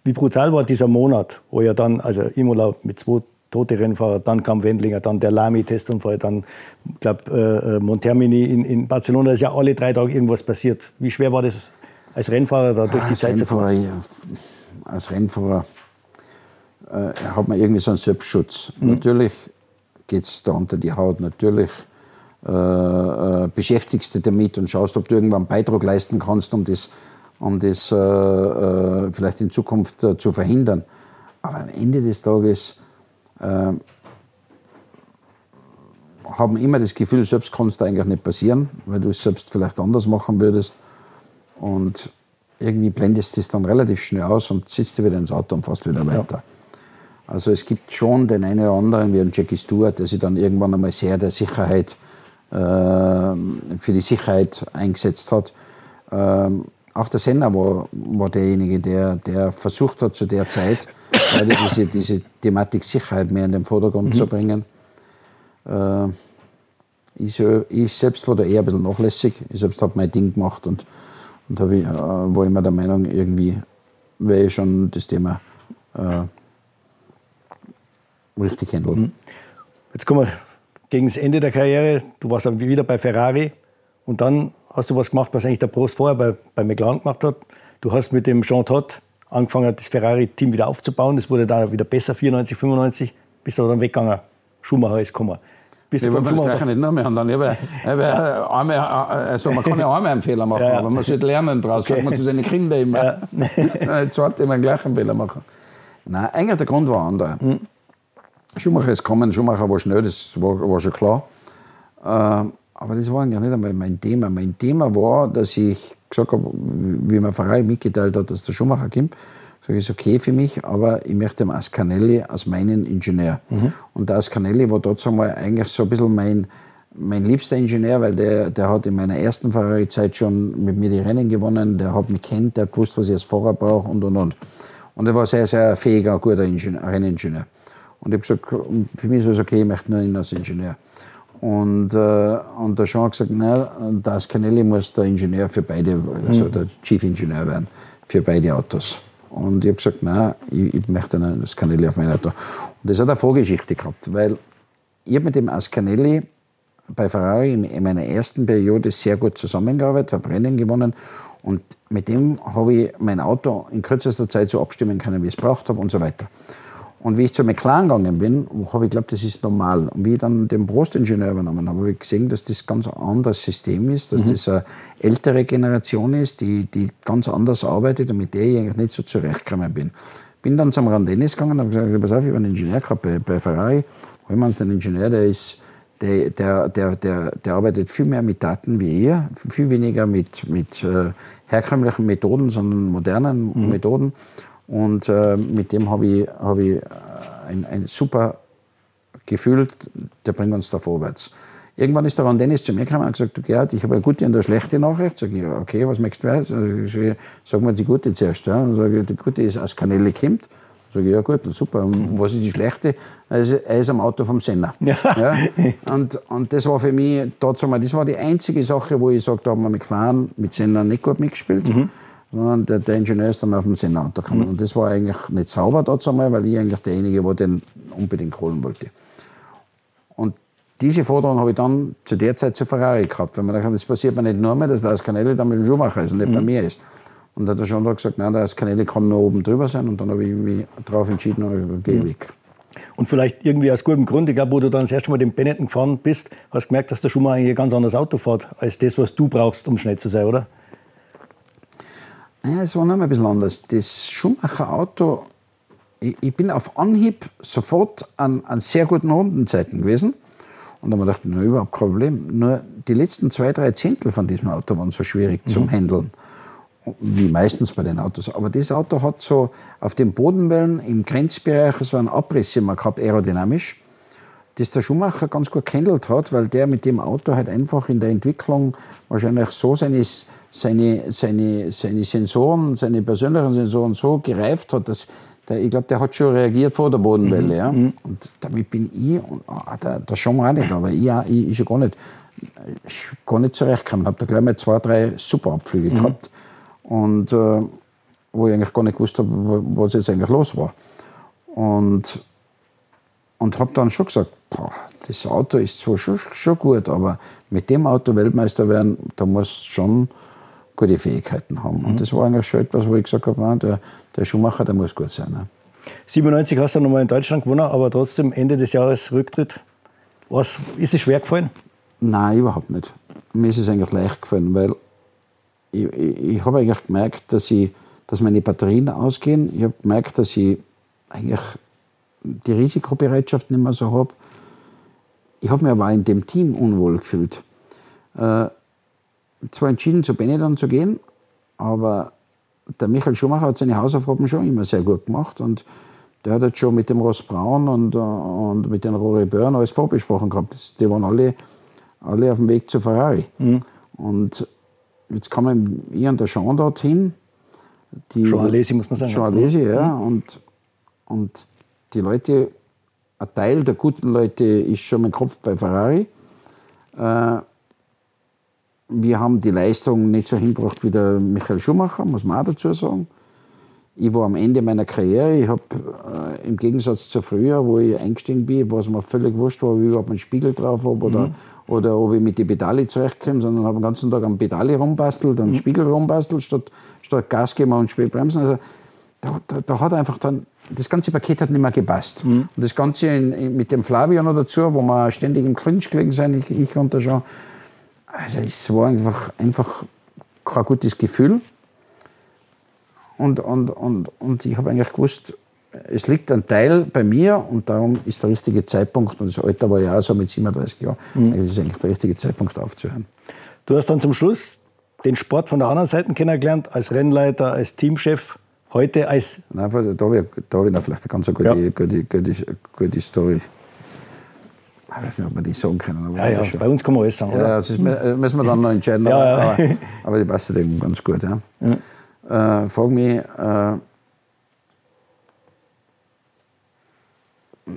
Wie brutal war dieser Monat, wo ja dann, also Imola mit zwei tote Rennfahrer, dann kam Wendlinger, dann der Lamy-Testunfall, dann, ich glaube, äh, äh, Montermini in, in Barcelona, da ist ja alle drei Tage irgendwas passiert. Wie schwer war das als Rennfahrer da durch die Zeit zu fahren? Ja, als Rennfahrer äh, hat man irgendwie so einen Selbstschutz. Mhm. Natürlich geht es da unter die Haut. Natürlich äh, äh, beschäftigst du dich damit und schaust, ob du irgendwann einen Beitrag leisten kannst, um das, um das äh, äh vielleicht in Zukunft äh, zu verhindern. Aber am Ende des Tages äh, haben immer das Gefühl, selbst kann es da eigentlich nicht passieren, weil du es selbst vielleicht anders machen würdest. Und irgendwie blendest du es dann relativ schnell aus und sitzt wieder ins Auto und fährst wieder weiter. Ja. Also es gibt schon den einen oder anderen, wie ein Jackie Stewart, der sich dann irgendwann einmal sehr der Sicherheit, äh, für die Sicherheit eingesetzt hat. Ähm, auch der Senna war, war derjenige, der, der versucht hat zu der Zeit, diese, diese Thematik Sicherheit mehr in den Vordergrund mhm. zu bringen. Äh, ich, ich, selbst war da eher ein bisschen nachlässig. Ich selbst habe mein Ding gemacht und, und ich, äh, war immer der Meinung, irgendwie wäre schon das Thema äh, richtig handeln. Mhm. Jetzt kommen wir gegen das Ende der Karriere. Du warst dann wieder bei Ferrari und dann hast du was gemacht, was eigentlich der Prost vorher bei, bei McLaren gemacht hat. Du hast mit dem Jean Todt angefangen, das Ferrari-Team wieder aufzubauen. Das wurde dann wieder besser, 94, 95, bis er dann weggegangen. Schumacher ist gekommen. Bist ich will vom das nicht mehr haben. Dann, ich habe, ich habe einmal, also man kann ja einmal einen Fehler machen, *laughs* Ja, aber man sollte lernen daraus. Okay. Sagt man zu seinen Kindern immer. Ja. *laughs* Jetzt ich mal gleich einen Fehler machen. Nein, eigentlich der Grund war anderer. Hm. Schumacher ist gekommen, Schumacher war schnell, das war, war schon klar. Äh, aber das war eigentlich nicht einmal mein Thema. Mein Thema war, dass ich gesagt habe, wie mir Ferrari mitgeteilt hat, dass der Schumacher kommt, sage ich, ist okay für mich, aber ich möchte den Ascanelli als meinen Ingenieur. Und der Ascanelli war dazu mal eigentlich so ein bisschen mein, mein liebster Ingenieur, weil der, der hat in meiner ersten Ferrari-Zeit schon mit mir die Rennen gewonnen, der hat mich kennt, der hat gewusst, was ich als Fahrer brauche und und und. Und er war sehr, sehr fähiger, guter Ingenieur, Renningenieur. Und ich habe gesagt, für mich ist es okay, ich möchte nur ihn als Ingenieur. Und, äh, und der Jean hat gesagt, nein, das Canelli muss der Ingenieur für beide, also der Chief Ingenieur werden, für beide Autos. Und ich habe gesagt, nein, ich, ich möchte einen das Canelli auf mein Auto. Und das hat eine Vorgeschichte gehabt, weil ich habe mit dem Ascanelli bei Ferrari in in meiner ersten Periode sehr gut zusammengearbeitet, habe Rennen gewonnen und mit dem habe ich mein Auto in kürzester Zeit so abstimmen können, wie ich es braucht habe und so weiter. Und wie ich zu McLaren gegangen bin, habe ich geglaubt, das ist normal. Und wie ich dann den Prostingenieur übernommen habe, habe ich gesehen, dass das ganz ein anderes System ist, dass das eine ältere Generation ist, die, die ganz anders arbeitet und mit der ich eigentlich nicht so zurechtgekommen bin. Bin dann zum Randennis gegangen und habe gesagt, pass auf, ich habe einen Ingenieur gehabt bei, bei Ferrari. Holen wir uns den Ingenieur, der ist, der, der, der, der, der arbeitet viel mehr mit Daten wie ihr, viel weniger mit, mit äh, herkömmlichen Methoden, sondern modernen Methoden. Und äh, mit dem habe ich, hab ich äh, ein, ein super Gefühl, der bringt uns da vorwärts. Irgendwann ist der Ron Dennis zu mir gekommen und gesagt, du Gerhard, ich habe eine gute und eine schlechte Nachricht. Sag ich, ja, okay, was möchtest du wissen? Sag mal die gute zuerst. Ja. Und ich, die gute ist, als Kanäle kommt. Sag ich, ja gut, super. Und was ist die schlechte? Also, er ist am Auto vom Senna. Ja. Und, und das war für mich dazu mal, das war die einzige Sache, wo ich sage, da haben wir mit McLaren, mit Senna nicht gut mitgespielt. Sondern der, der Ingenieur ist dann auf dem Senna-Auto gekommen. Und das war eigentlich nicht sauber dazu mal, weil ich eigentlich derjenige war, den unbedingt holen wollte. Und diese Forderung habe ich dann zu der Zeit zu Ferrari gehabt, weil man dachte, das passiert mir nicht nur mehr, dass der Ascanelli dann mit dem Schumacher ist und nicht bei mir ist. Und da hat er schon gesagt, nein, der Ascanelli kann nur oben drüber sein. Und dann habe ich mich darauf entschieden, und ich gehe weg. Und vielleicht irgendwie aus gutem Grund, ich glaube, wo du dann das erste Mal den Benetton gefahren bist, hast du gemerkt, dass der Schumacher ein ganz anderes Auto fährt, als das, was du brauchst, um schnell zu sein, oder? Ja, es war noch ein bisschen anders. Das Schumacher-Auto, ich, ich bin auf Anhieb sofort an, an sehr guten Rundenzeiten gewesen. Und dann habe ich gedacht, na, überhaupt kein Problem. Nur die letzten zwei, drei Zehntel von diesem Auto waren so schwierig zum Handeln. Wie meistens bei den Autos. Aber das Auto hat so auf den Bodenwellen im Grenzbereich so einen Abriss immer gehabt, aerodynamisch, das der Schumacher ganz gut gehandelt hat, weil der mit dem Auto halt einfach in der Entwicklung wahrscheinlich so seine, seine, seine, seine Sensoren, seine persönlichen Sensoren so gereift hat, dass der, ich glaube, der hat schon reagiert vor der Bodenwelle. Ja? Und damit bin ich, und, ah, der, der Schumacher auch nicht, aber ich, auch- ich, ich schon gar nicht, ich gar nicht zurechtgekommen. Habe da gleich mal zwei, drei super Abflüge gehabt. Und äh, wo ich eigentlich gar nicht gewusst habe, was jetzt eigentlich los war. Und, und habe dann schon gesagt, boah, das Auto ist zwar schon, schon gut, aber mit dem Auto Weltmeister werden, da muss schon gute Fähigkeiten haben. Und das war eigentlich schon etwas, wo ich gesagt habe, der, der Schumacher, der muss gut sein. Ne? 97 hast du nochmal in Deutschland gewonnen, aber trotzdem Ende des Jahres Rücktritt. Was, ist es schwer gefallen? Nein, überhaupt nicht. Mir ist es eigentlich leicht gefallen, weil ich, ich, ich habe eigentlich gemerkt, dass, ich, dass meine Batterien ausgehen. Ich habe gemerkt, dass ich eigentlich die Risikobereitschaft nicht mehr so habe. Ich habe mich aber auch in dem Team unwohl gefühlt. Äh, zwar entschieden, zu Benetton zu gehen, aber der Michael Schumacher hat seine Hausaufgaben schon immer sehr gut gemacht und der hat jetzt schon mit dem Ross Braun und, äh, und mit den Rory Byrne alles vorbesprochen gehabt. Das, die waren alle, alle auf dem Weg zu Ferrari. Und jetzt kommen ich und der Jean dorthin. Die, Jean Alesi, muss man sagen. Jean Alesi, ja. Und, und die Leute, ein Teil der guten Leute ist schon mein Kopf bei Ferrari. Äh, wir haben die Leistung nicht so hingebracht wie der Michael Schumacher, muss man auch dazu sagen. Ich war am Ende meiner Karriere. Ich habe äh, im Gegensatz zu früher, wo ich eingestiegen bin, was mir völlig wurscht war, ob ich überhaupt einen Spiegel drauf habe oder, oder ob ich mit den Pedale zurechtkomme, sondern habe den ganzen Tag am Pedale rumbastelt, am Spiegel rumbastelt, statt, statt Gas geben und spät bremsen. Also, da, da, da hat einfach dann das ganze Paket hat nicht mehr gepasst. Mhm. Und das Ganze in, in, mit dem Flavio noch dazu, wo wir ständig im Clinch gelegen sind, ich, ich und der Jean. Also es war einfach, einfach kein gutes Gefühl. Und, und, und, und ich habe eigentlich gewusst, es liegt ein Teil bei mir und darum ist der richtige Zeitpunkt, und das Alter war ja auch so mit 37 Jahren, mhm. das ist eigentlich der richtige Zeitpunkt aufzuhören. Du hast dann zum Schluss den Sport von der anderen Seite kennengelernt, als Rennleiter, als Teamchef, heute als... Nein, da habe ich, da habe ich vielleicht eine ganz gute, ja. gute, gute, gute Story. Ich weiß nicht, ob wir die sagen können. ja, ja, bei uns kann man alles sagen. Ja, das ist, müssen wir dann noch entscheiden. ja, ja. Aber, aber, die passt eben ganz gut. Ja. ja. Äh, frag mich, äh,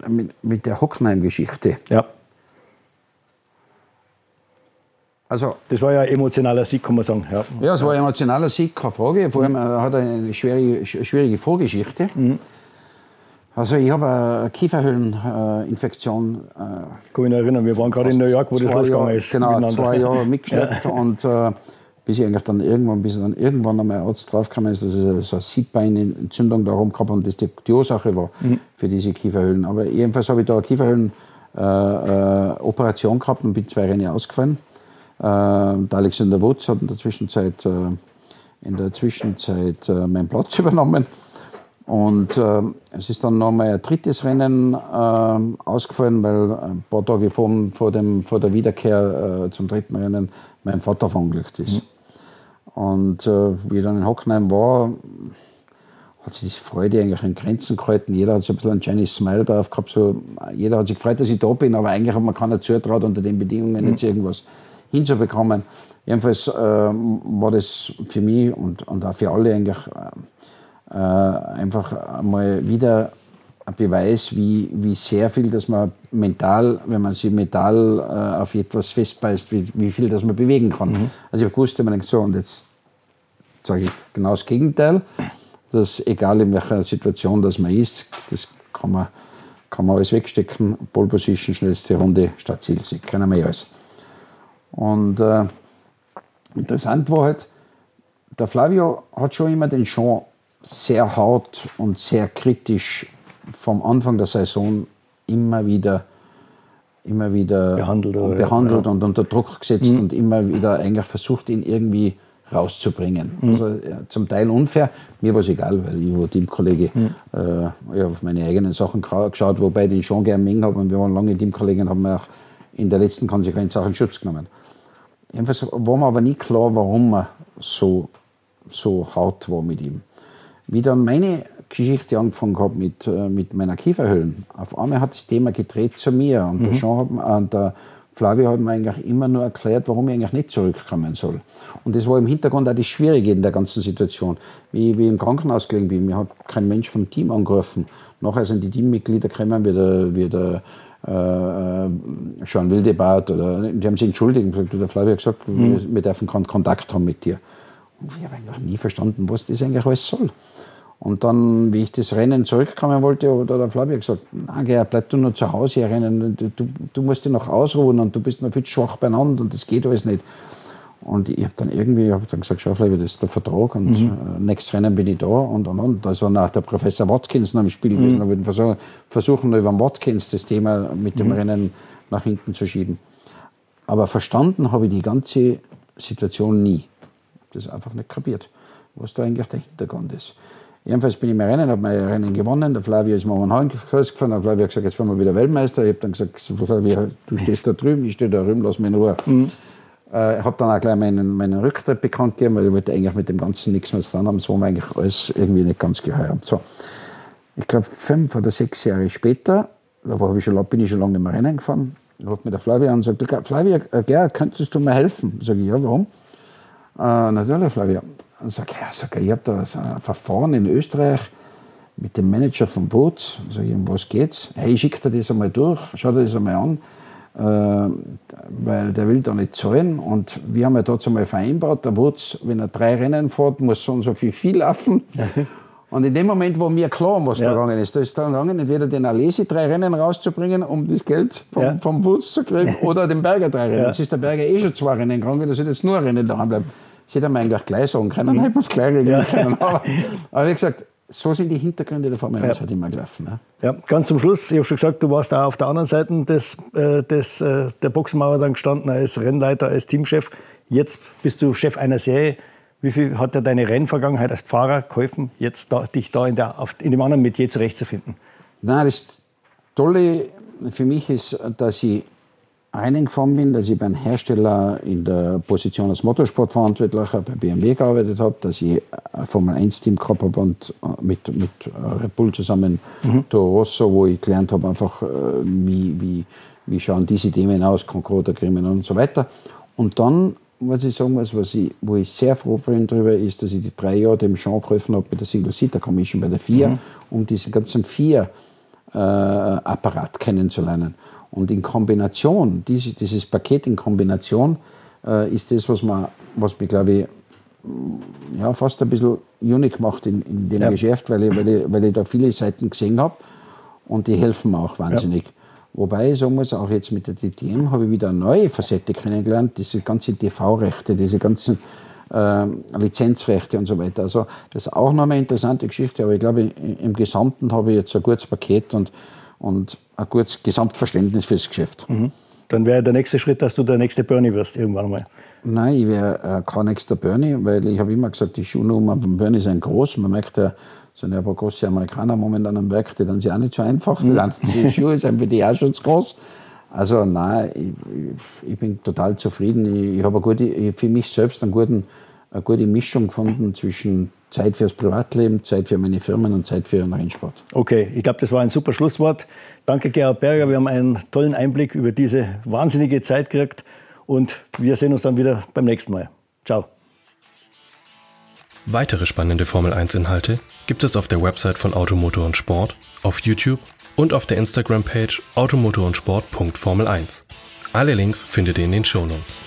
mit, mit der Hockenheim-Geschichte. Ja. Also, das war ja ein emotionaler Sieg, kann man sagen. Ja, ja es war ein emotionaler Sieg, keine Frage. Vor allem mhm. hat er eine schwierige, schwierige Vorgeschichte. Mhm. Also ich habe eine Kieferhöhleninfektion. Äh, kann mich erinnern, wir waren gerade in New York, wo das losgegangen ist. Genau, zwei Jahre mitgeschleppt *laughs* ja. und äh, bis ich eigentlich dann irgendwann, bis ich dann irgendwann einmal Arzt draufgekommen ist, dass ich so eine Siedbeinentzündung da rum gehabt und das die, die Ursache war mhm. für diese Kieferhöhlen. Aber jedenfalls habe ich da eine Kieferhöhlenoperation äh, äh, gehabt und bin zwei Rennen ausgefallen. Äh, der Alexander Wutz hat in der Zwischenzeit, äh, in der Zwischenzeit äh, meinen Platz *laughs* übernommen. Und äh, es ist dann nochmal ein drittes Rennen äh, ausgefallen, weil ein paar Tage vor, vor, dem, vor der Wiederkehr äh, zum dritten Rennen mein Vater verunglückt ist. Mhm. Und äh, wie ich dann in Hockenheim war, hat sich die Freude eigentlich in Grenzen gehalten. Jeder hat so ein bisschen ein Chinese Smile drauf gehabt. So, jeder hat sich gefreut, dass ich da bin, aber eigentlich hat man keiner zutraut, unter den Bedingungen mhm. jetzt irgendwas hinzubekommen. Jedenfalls äh, war das für mich und, und auch für alle eigentlich äh, einfach mal wieder ein Beweis, wie, wie sehr viel, dass man mental, wenn man sich mental äh, auf etwas festbeißt, wie, wie viel das man bewegen kann. Mhm. Also ich habe gewusst, man denkt so, und jetzt sage ich genau das Gegenteil, dass egal in welcher Situation das man ist, das kann man, kann man alles wegstecken, Pole Position, schnellste Runde, statt Zielsieg, wir ja alles. Und äh, interessant war halt, der Flavio hat schon immer den Sean sehr hart und sehr kritisch vom Anfang der Saison immer wieder, immer wieder behandelt, und, behandelt ja. und unter Druck gesetzt mhm. und immer wieder eigentlich versucht, ihn irgendwie rauszubringen. Mhm. Also ja, zum Teil unfair, mir war es egal, weil ich war Teamkollege. Mhm. Äh, ich auf meine eigenen Sachen geschaut, wobei ich den schon gerne mengen habe und wir waren lange Teamkollegen und haben auch in der letzten Konsequenz auch in Schutz genommen. Jedenfalls war mir aber nie klar, warum er so, so hart war mit ihm. Wie dann meine Geschichte angefangen habe mit, äh, mit meiner Kieferhöhlen. Auf einmal hat das Thema gedreht zu mir und, mhm. der, Jean hat, und der Flavio hat mir eigentlich immer nur erklärt, warum ich eigentlich nicht zurückkommen soll. Und das war im Hintergrund auch das Schwierige in der ganzen Situation. Wie, wie ich im Krankenhaus gelegen bin, mir hat kein Mensch vom Team angerufen. Nachher sind die Teammitglieder gekommen, wie der, wie der äh, äh Jean Wildebart, oder, die haben sich entschuldigt und gesagt, der Flavio hat gesagt, mhm. wir, wir dürfen keinen Kontakt haben mit dir. Und ich habe eigentlich nie verstanden, was das eigentlich alles soll. Und dann, wie ich das Rennen zurückkommen wollte, hat der Flavio gesagt, Gerhard, bleib du nur zu Hause hier rennen, du, du, musst dich noch ausruhen und du bist noch viel zu schwach beieinander und das geht alles nicht. Und ich habe dann irgendwie hab dann gesagt, schau Flavio, das ist der Vertrag und mhm. äh, nächstes Rennen bin ich da und und und. Da ist dann auch der Professor Watkins noch im Spiel mhm. gewesen. Da wollten versuchen, versuchen über den Watkins das Thema mit dem mhm. Rennen nach hinten zu schieben. Aber verstanden habe ich die ganze Situation nie. Das einfach nicht kapiert, was da eigentlich der Hintergrund ist. Jedenfalls bin ich mein Rennen, habe mein Rennen gewonnen. Der Flavio ist mir um Hallenkreuz gefahren. Der Flavio hat gesagt, jetzt fahren wir wieder Weltmeister. Ich habe dann gesagt, Flavio, du stehst da drüben, ich stehe da drüben, lass mich in Ruhe. Mhm. Äh, habe dann auch gleich meinen, meinen Rücktritt bekannt gegeben, weil ich wollte eigentlich mit dem Ganzen nichts mehr zu tun haben. Das war mir eigentlich alles irgendwie nicht ganz geheuer. So. Ich glaube, fünf oder sechs Jahre später, da ich schon, bin ich schon lange nicht mehr Rennen gefahren, ruft mir der Flavio an und sagt, Flavio, äh, Gerhard, könntest du mir helfen? Sag ich, ja, warum? Äh, natürlich, Flavio. Und sag, ja, sag, ich habe da so ein Verfahren in Österreich mit dem Manager vom Boot. Sag ich, um was geht's? Hey, ich schicke dir das einmal durch, schau dir das einmal an, äh, weil der will da nicht zahlen. Und wir haben ja dazu mal vereinbart, der Boot, wenn er drei Rennen fährt, muss so und so viel viel laufen. *laughs* Und in dem Moment, wo mir klar was ja. da gegangen ist, da ist da gegangen, entweder den Alesi drei Rennen rauszubringen, um das Geld vom, ja. vom Wutz zu kriegen, *laughs* oder den Berger drei Rennen. Ja. Jetzt ist der Berger eh schon zwei Rennen gegangen, da sind jetzt nur Rennen daheim bleiben. Ich hätte mir eigentlich gleich sagen können, dann hätte man es gleich regeln können. Aber, *laughs* aber wie gesagt, so sind die Hintergründe der Formel 1 ja. halt immer gelaufen. Ne? Ja, ganz zum Schluss, ich habe schon gesagt, du warst auch auf der anderen Seite des, äh, des, äh, der Boxenmauer dann gestanden als Rennleiter, als Teamchef. Jetzt bist du Chef einer Serie. Wie viel hat dir deine Rennvergangenheit als Fahrer geholfen, jetzt da, dich da in, der, auf, in dem anderen Metier zurechtzufinden? Nein, das Tolle für mich ist, dass ich reingefahren bin, dass ich beim Hersteller in der Position als Motorsportverantwortlicher bei BMW gearbeitet habe, dass ich ein Formel-1-Team gehabt habe und äh, mit, mit Red Bull zusammen mhm. Toro Rosso, wo ich gelernt habe, einfach, äh, wie, wie, wie schauen diese Themen aus, Concorde, Criminal und so weiter. Und dann, was ich sagen muss, was ich, wo ich sehr froh bin darüber, ist, dass ich die drei Jahre dem Jean geholfen habe mit der Single-Seater-Commission bei der FIA, mhm. um diesen ganzen FIA-Apparat äh, kennenzulernen. Und in Kombination, dieses, dieses Paket in Kombination, äh, ist das, was, man, was mich, glaube ich, mm, ja, fast ein bisschen unique macht in, in dem ja. Geschäft, weil ich, weil, ich, weil ich da viele Seiten gesehen habe und die helfen mir auch wahnsinnig. Ja. Wobei ich sagen muss, auch jetzt mit der DTM habe ich wieder eine neue Facette kennengelernt, diese ganzen TV-Rechte, diese ganzen äh, Lizenzrechte und so weiter. Also das ist auch noch eine interessante Geschichte, aber ich glaube, im Gesamten habe ich jetzt ein gutes Paket und und ein gutes Gesamtverständnis fürs Geschäft. Mhm. Dann wäre der nächste Schritt, dass du der nächste Bernie wirst irgendwann mal. Nein, ich wäre äh, kein nächster Bernie, weil ich habe immer gesagt, die Schuhnummern von Bernie sind groß. Man merkt ja, sind ja ein paar große Amerikaner momentan am Werk, die dann sie auch nicht so einfach. Mhm. Die *laughs* Schuhe sind für die auch schon zu groß. Also nein, ich, ich bin total zufrieden. Ich, ich habe für mich selbst einen guten, eine gute Mischung gefunden zwischen Zeit fürs Privatleben, Zeit für meine Firmen und Zeit für den Rennsport. Okay, ich glaube, das war ein super Schlusswort. Danke, Gerhard Berger. Wir haben einen tollen Einblick über diese wahnsinnige Zeit gekriegt und wir sehen uns dann wieder beim nächsten Mal. Ciao. Weitere spannende Formel 1 Inhalte gibt es auf der Website von Automotor und Sport, auf YouTube und auf der Instagram-Page automotor und Sport.formel 1. Alle Links findet ihr in den Show Notes.